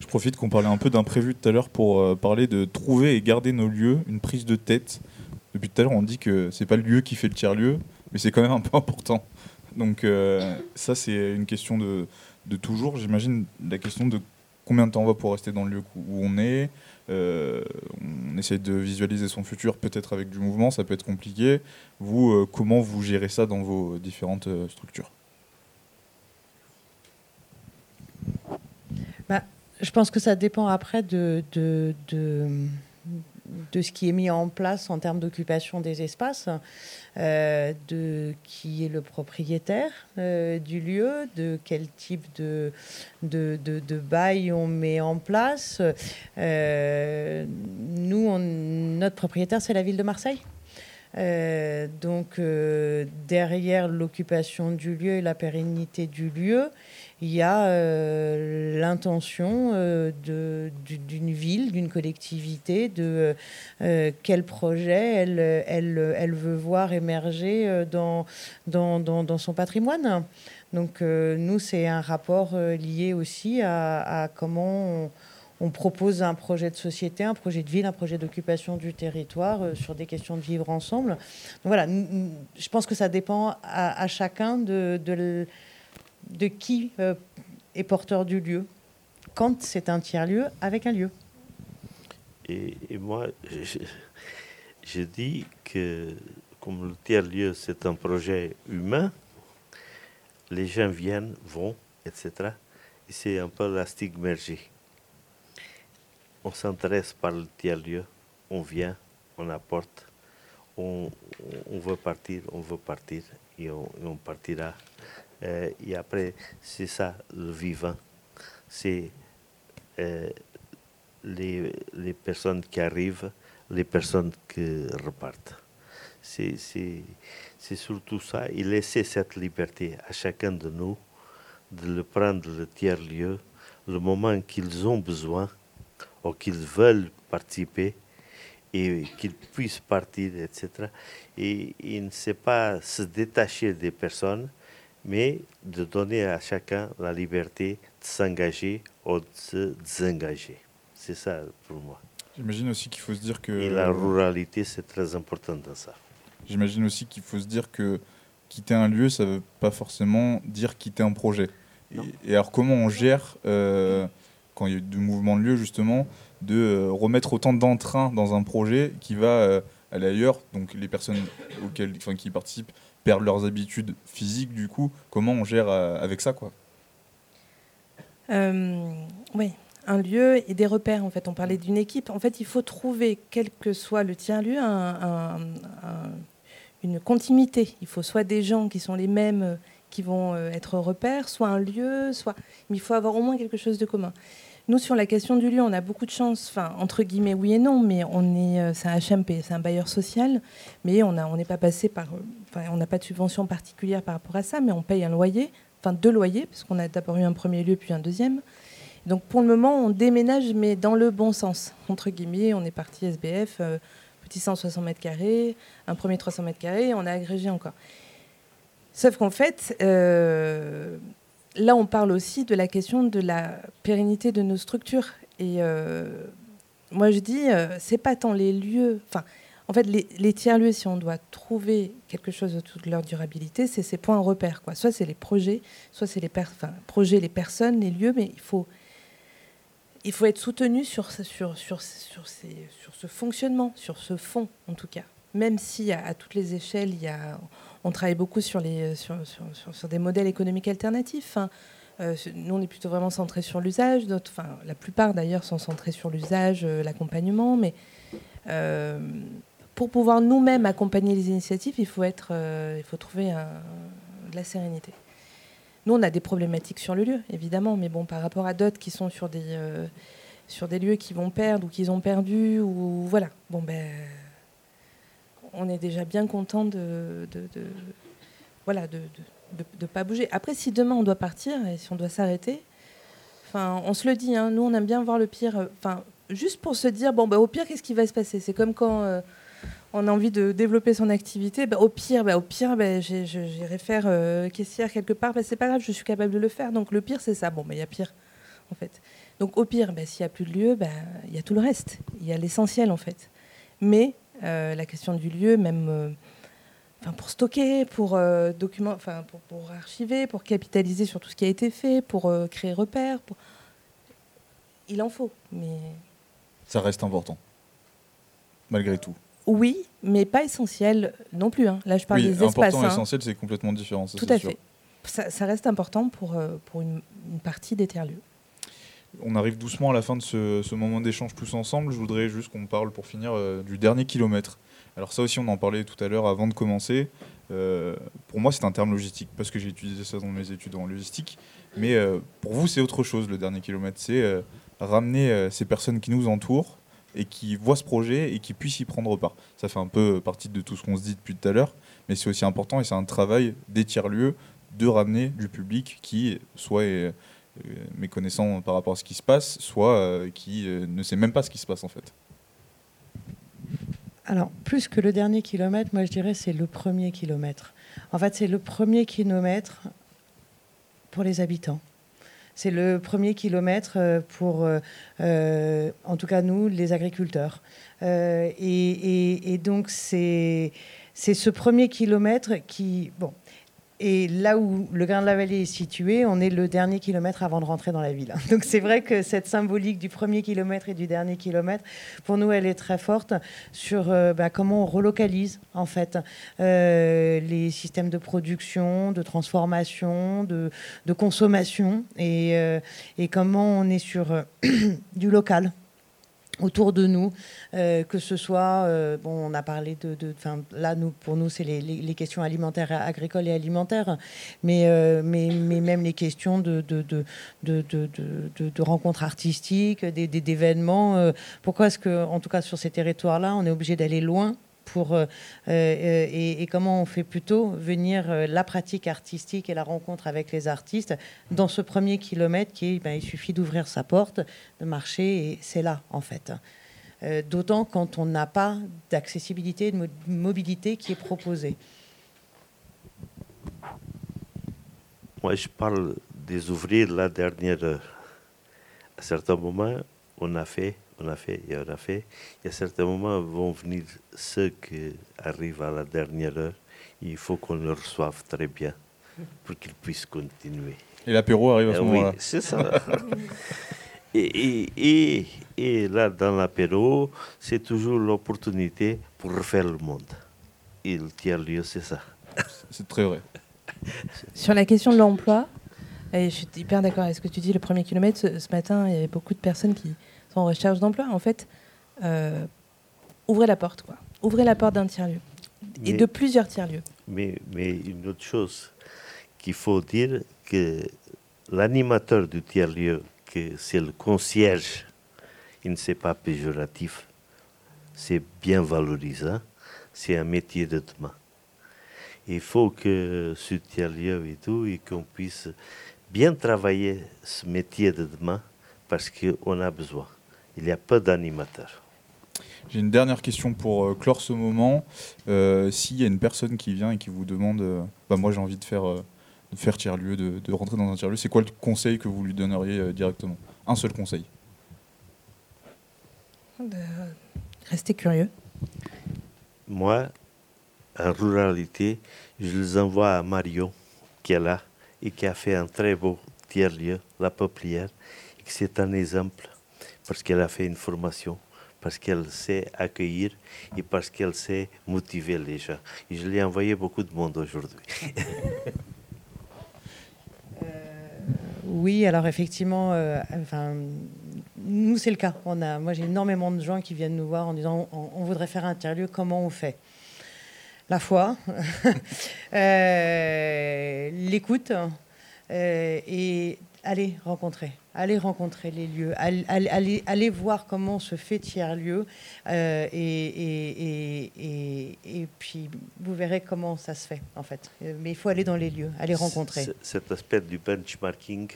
Je profite qu'on parlait un peu d'imprévu tout à l'heure pour euh, parler de trouver et garder nos lieux, une prise de tête. Depuis tout à l'heure, on dit que c'est pas le lieu qui fait le tiers-lieu, mais c'est quand même un peu important. Donc euh, ça, c'est une question de, de toujours. J'imagine la question de combien de temps on va pour rester dans le lieu où on est, euh, on essaie de visualiser son futur peut-être avec du mouvement, ça peut être compliqué. Vous, euh, comment vous gérez ça dans vos différentes euh, structures? Bah, Je pense que ça dépend après de ce qui est mis en place en termes d'occupation des espaces, euh, de qui est le propriétaire euh, du lieu, de quel type de, de, de, bail on met en place. Euh, nous, notre propriétaire, c'est la ville de Marseille. Donc derrière l'occupation du lieu et la pérennité du lieu, il y a euh, l'intention euh, d'une ville, d'une collectivité, de euh, quel projet elle, veut voir émerger dans, son patrimoine. Donc nous, c'est un rapport lié aussi à, comment propose un projet de société, un projet de ville, un projet d'occupation du territoire sur des questions de vivre ensemble. Voilà, je pense que ça dépend à, chacun de qui euh, est porteur du lieu, quand c'est un tiers-lieu avec un lieu. Et, moi, je, dis que comme le tiers-lieu, c'est un projet humain, les gens viennent, vont, etc. Et c'est un peu la stigmergie. On s'intéresse par le tiers-lieu, on vient, on apporte, on, veut partir, on veut partir et on, partira. Euh, et après, c'est ça le vivant. C'est euh, les, les personnes qui arrivent, les personnes qui repartent. C'est surtout ça. Et laisser cette liberté à chacun de nous de le prendre le tiers-lieu, le moment qu'ils ont besoin ou qu'ils veulent participer et qu'ils puissent partir, etc. Et il ne sait pas se détacher des personnes, mais de donner à chacun la liberté de s'engager ou de se désengager. C'est ça pour moi. J'imagine aussi qu'il faut se dire que. Et la ruralité, c'est très important dans ça. J'imagine aussi qu'il faut se dire que quitter un lieu, ça veut pas forcément dire quitter un projet. Et, et alors comment on gère, euh, quand il y a du mouvement de lieu justement, de euh, remettre autant d'entrain dans un projet qui va euh, aller ailleurs, donc les personnes auxquelles, enfin, qui participent perdent leurs habitudes physiques du coup, comment on gère euh, avec ça quoi? Euh, oui, un lieu et des repères. En fait, on parlait d'une équipe. En fait, il faut trouver, quel que soit le tiers-lieu, un- un- un- une continuité. Il faut soit des gens qui sont les mêmes, euh, qui vont euh, être repères, soit un lieu, soit. Mais il faut avoir au moins quelque chose de commun. Nous, sur la question du lieu, on a beaucoup de chance. Entre guillemets, oui et non, mais on est, euh, c'est un HMP, c'est un bailleur social, mais on n'est pas passé par, euh, on n'a pas de subvention particulière par rapport à ça, mais on paye un loyer, enfin deux loyers, parce qu'on a d'abord eu un premier lieu puis un deuxième. Donc pour le moment, on déménage, mais dans le bon sens. Entre guillemets, on est parti SBF, euh, petit 160 mètres carrés, un premier 300 mètres carrés, on a agrégé encore. Sauf qu'en fait, là, on parle aussi de la question de la pérennité de nos structures. Et euh, moi, je dis, euh, c'est pas tant les lieux. Enfin, en fait, les, tiers-lieux, si on doit trouver quelque chose de leur durabilité, c'est ces points repères. Quoi. Soit c'est les projets, soit c'est les projets, les personnes, les lieux, mais il faut, il faut être soutenu sur, sur, sur, sur, ces- sur ce fonctionnement, sur ce fond, en tout cas. Même si à toutes les échelles, il y a, on travaille beaucoup sur, les, sur, des modèles économiques alternatifs. hein. Euh, nous, on est plutôt vraiment centré sur l'usage. la plupart, d'ailleurs, sont centrés sur l'usage, euh, l'accompagnement. Mais euh, pour pouvoir nous-mêmes accompagner les initiatives, il faut, euh, trouver de la sérénité. Nous, on a des problématiques sur le lieu, évidemment, mais bon, par rapport à d'autres qui sont sur des, euh, sur des lieux qui vont perdre ou qu'ils ont perdu, ou voilà. Bon, ben, on est déjà bien content de, de, de- voilà, de ne pas bouger. Après, si demain on doit partir et si on doit s'arrêter, enfin, on se le dit, hein, nous, on aime bien voir le pire. euh, Enfin, juste pour se dire, bon, bah, au pire, qu'est-ce qui va se passer? C'est comme quand euh, on a envie de développer son activité. bah, au pire, bah, au pire bah, j'irai faire euh, caissière quelque part. Bah, c'est pas grave, je suis capable de le faire. Donc le pire, c'est ça. Bon, bah, il y a pire, en fait. Donc au pire, s'il n'y a plus de lieu, il y a tout le reste. Il y a l'essentiel, en fait. Mais la question du lieu, même euh, enfin, pour stocker, pour, euh, document, enfin, pour, pour archiver, pour capitaliser sur tout ce qui a été fait, pour euh, créer repères, pour... il en faut. Mais Ça reste important. Malgré tout. oui, mais pas essentiel non plus. hein. Là, je parle oui, des espaces. important et hein. essentiel, c'est complètement différent. ça, Tout à sûr. fait. Ça, ça reste important pour, euh, pour une, une partie des tiers-lieux. On arrive doucement à la fin de ce, moment d'échange tous ensemble. Je voudrais juste qu'on parle pour finir euh, du dernier kilomètre. Alors ça aussi, on en parlait tout à l'heure avant de commencer. Euh, pour moi, c'est un terme logistique parce que j'ai utilisé ça dans mes études en logistique. Mais euh, pour vous, c'est autre chose, le dernier kilomètre. C'est ramener ces personnes qui nous entourent et qui voient ce projet et qui puissent y prendre part. Ça fait un peu partie de tout ce qu'on se dit depuis tout à l'heure, mais c'est aussi important et c'est un travail des tiers-lieux de ramener du public qui soit méconnaissant par rapport à ce qui se passe, soit euh, qui euh, ne sait même pas ce qui se passe en fait. Alors, plus que le dernier kilomètre, moi je dirais c'est le premier kilomètre. En fait, c'est le premier kilomètre pour les habitants. C'est le premier kilomètre euh, pour, euh, euh, en tout cas nous, les agriculteurs. Euh, et, et- donc, c'est ce premier kilomètre qui... Bon, et là où le Grain de la Vallée est situé, on est le dernier kilomètre avant de rentrer dans la ville. Donc c'est vrai que cette symbolique du premier kilomètre et du dernier kilomètre, pour nous, elle est très forte sur euh, bah, comment on relocalise en fait euh, les systèmes de production, de transformation, de, consommation et, euh, et comment on est sur du local. Autour de nous, euh, que ce soit, euh, bon, on a parlé de, là, nous, pour nous, c'est les, les, questions alimentaires, agricoles et alimentaires, mais, euh, mais, mais, même les questions de, de, de, de rencontres artistiques, d'événements. pourquoi est-ce que, en tout cas sur ces territoires-là, on est obligé d'aller loin euh, euh, et, comment on fait plutôt venir euh, la pratique artistique et la rencontre avec les artistes dans ce premier kilomètre qui est, ben, il suffit d'ouvrir sa porte, de marcher et c'est là en fait. D'autant quand on n'a pas d'accessibilité, de mobilité qui est proposée. Moi, je parle des ouvriers la dernière. À certains moments, on a fait on a fait et on a fait. Il y a certains moments vont venir ceux qui arrivent à la dernière heure. Il faut qu'on le reçoive très bien pour qu'ils puissent continuer. Et l'apéro arrive à ce ah moment-là. Oui, c'est ça. et, et, et, là, dans l'apéro, c'est toujours l'opportunité pour refaire le monde. Et le tiers-lieu, c'est ça. C'est très vrai. Sur la question de l'emploi, je suis hyper d'accord avec ce que tu dis. Le premier kilomètre, ce matin, il y avait beaucoup de personnes qui, en recherche d'emploi, en fait, euh, ouvrez la porte, quoi. Ouvrez la porte d'un tiers-lieu. Et de plusieurs tiers-lieux. Mais, mais une autre chose qu'il faut dire, que l'animateur du tiers-lieu, que c'est le concierge, il ne c'est pas péjoratif, c'est bien valorisant, c'est un métier de demain. Il faut que ce tiers-lieu et tout, et qu'on puisse bien travailler ce métier de demain parce qu'on a besoin il n'y a pas d'animateur. J'ai une dernière question pour euh, clore ce moment. Euh, s'il y a une personne qui vient et qui vous demande, euh, bah, moi j'ai envie de faire, de faire tiers-lieu, de, rentrer dans un tiers-lieu, c'est quoi le conseil que vous lui donneriez directement? Un seul conseil. rester curieux. Moi, en ruralité, je les envoie à Marion, qui est là, et qui a fait un très beau tiers-lieu, la Peuplière, et c'est un exemple parce qu'elle a fait une formation, parce qu'elle sait accueillir et parce qu'elle sait motiver les gens. Et je lui ai envoyé beaucoup de monde aujourd'hui. Euh, oui, alors effectivement, euh, enfin, nous c'est le cas. On a, moi j'ai énormément de gens qui viennent nous voir en disant on, voudrait faire un interlieu, comment on fait? La foi, euh, l'écoute et aller rencontrer allez rencontrer les lieux, allez, voir comment se fait tiers-lieu, euh, et, et, puis vous verrez comment ça se fait, en fait. Mais il faut aller dans les lieux, aller rencontrer. Cet aspect du benchmarking,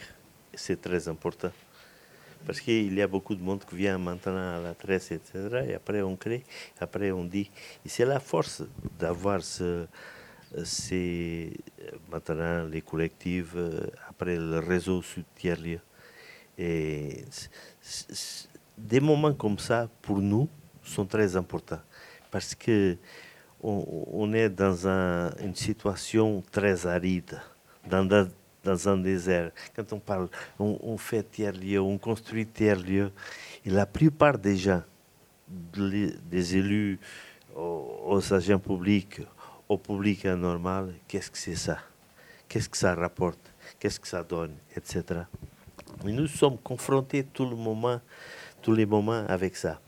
c'est très important. Parce qu'il y a beaucoup de monde qui vient maintenant à la tresse, etc. Et après, on crée, après, on dit. Et c'est la force d'avoir ce, ces, maintenant, les collectifs, euh, après le réseau tiers-lieu. Et des moments comme ça, pour nous, sont très importants parce que on, est dans une situation très aride, dans, dans, un désert. Quand on parle, on, fait tiers-lieu, on construit tiers-lieu, et la plupart des gens, des élus aux, agents publics, au public normal, qu'est-ce que c'est ça Qu'est-ce que ça rapporte Qu'est-ce que ça donne Etc. Mais nous sommes confrontés tout le moment, tous les moments avec ça.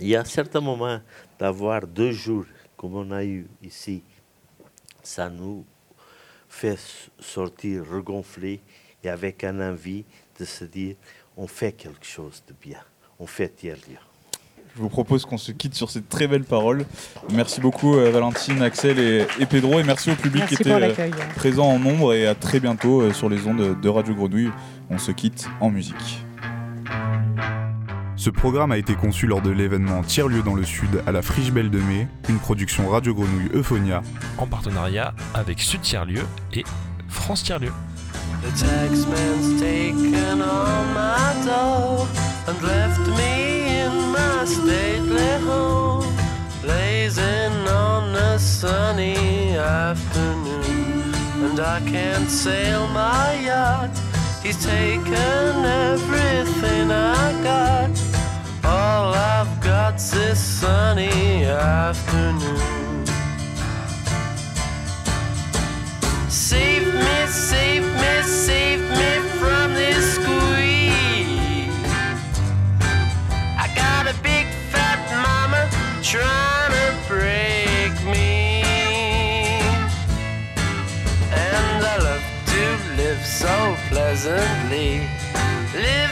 Il y a certains moments d'avoir deux jours, comme on a eu ici, ça nous fait sortir regonfler et avec un envie de se dire on fait quelque chose de bien, on fait tiers-lieu. Je vous propose qu'on se quitte sur ces très belles paroles. Merci beaucoup euh, Valentine, Axel et, Pedro et merci au public qui était euh, présent en nombre et à très bientôt euh, sur les ondes de Radio Grenouille. On se quitte en musique. Ce programme a été conçu lors de l'événement Tiers-lieu dans le Sud à la Friche Belle de Mai, une production Radio Grenouille Euphonia en partenariat avec Sud Tiers-lieu et France Tiers-lieu. Stately home, blazing on a sunny afternoon. And I can't sail my yacht, he's taken everything I got. All I've got's this sunny afternoon. Save me, save me, save me from this squeeze. Pleasantly. Live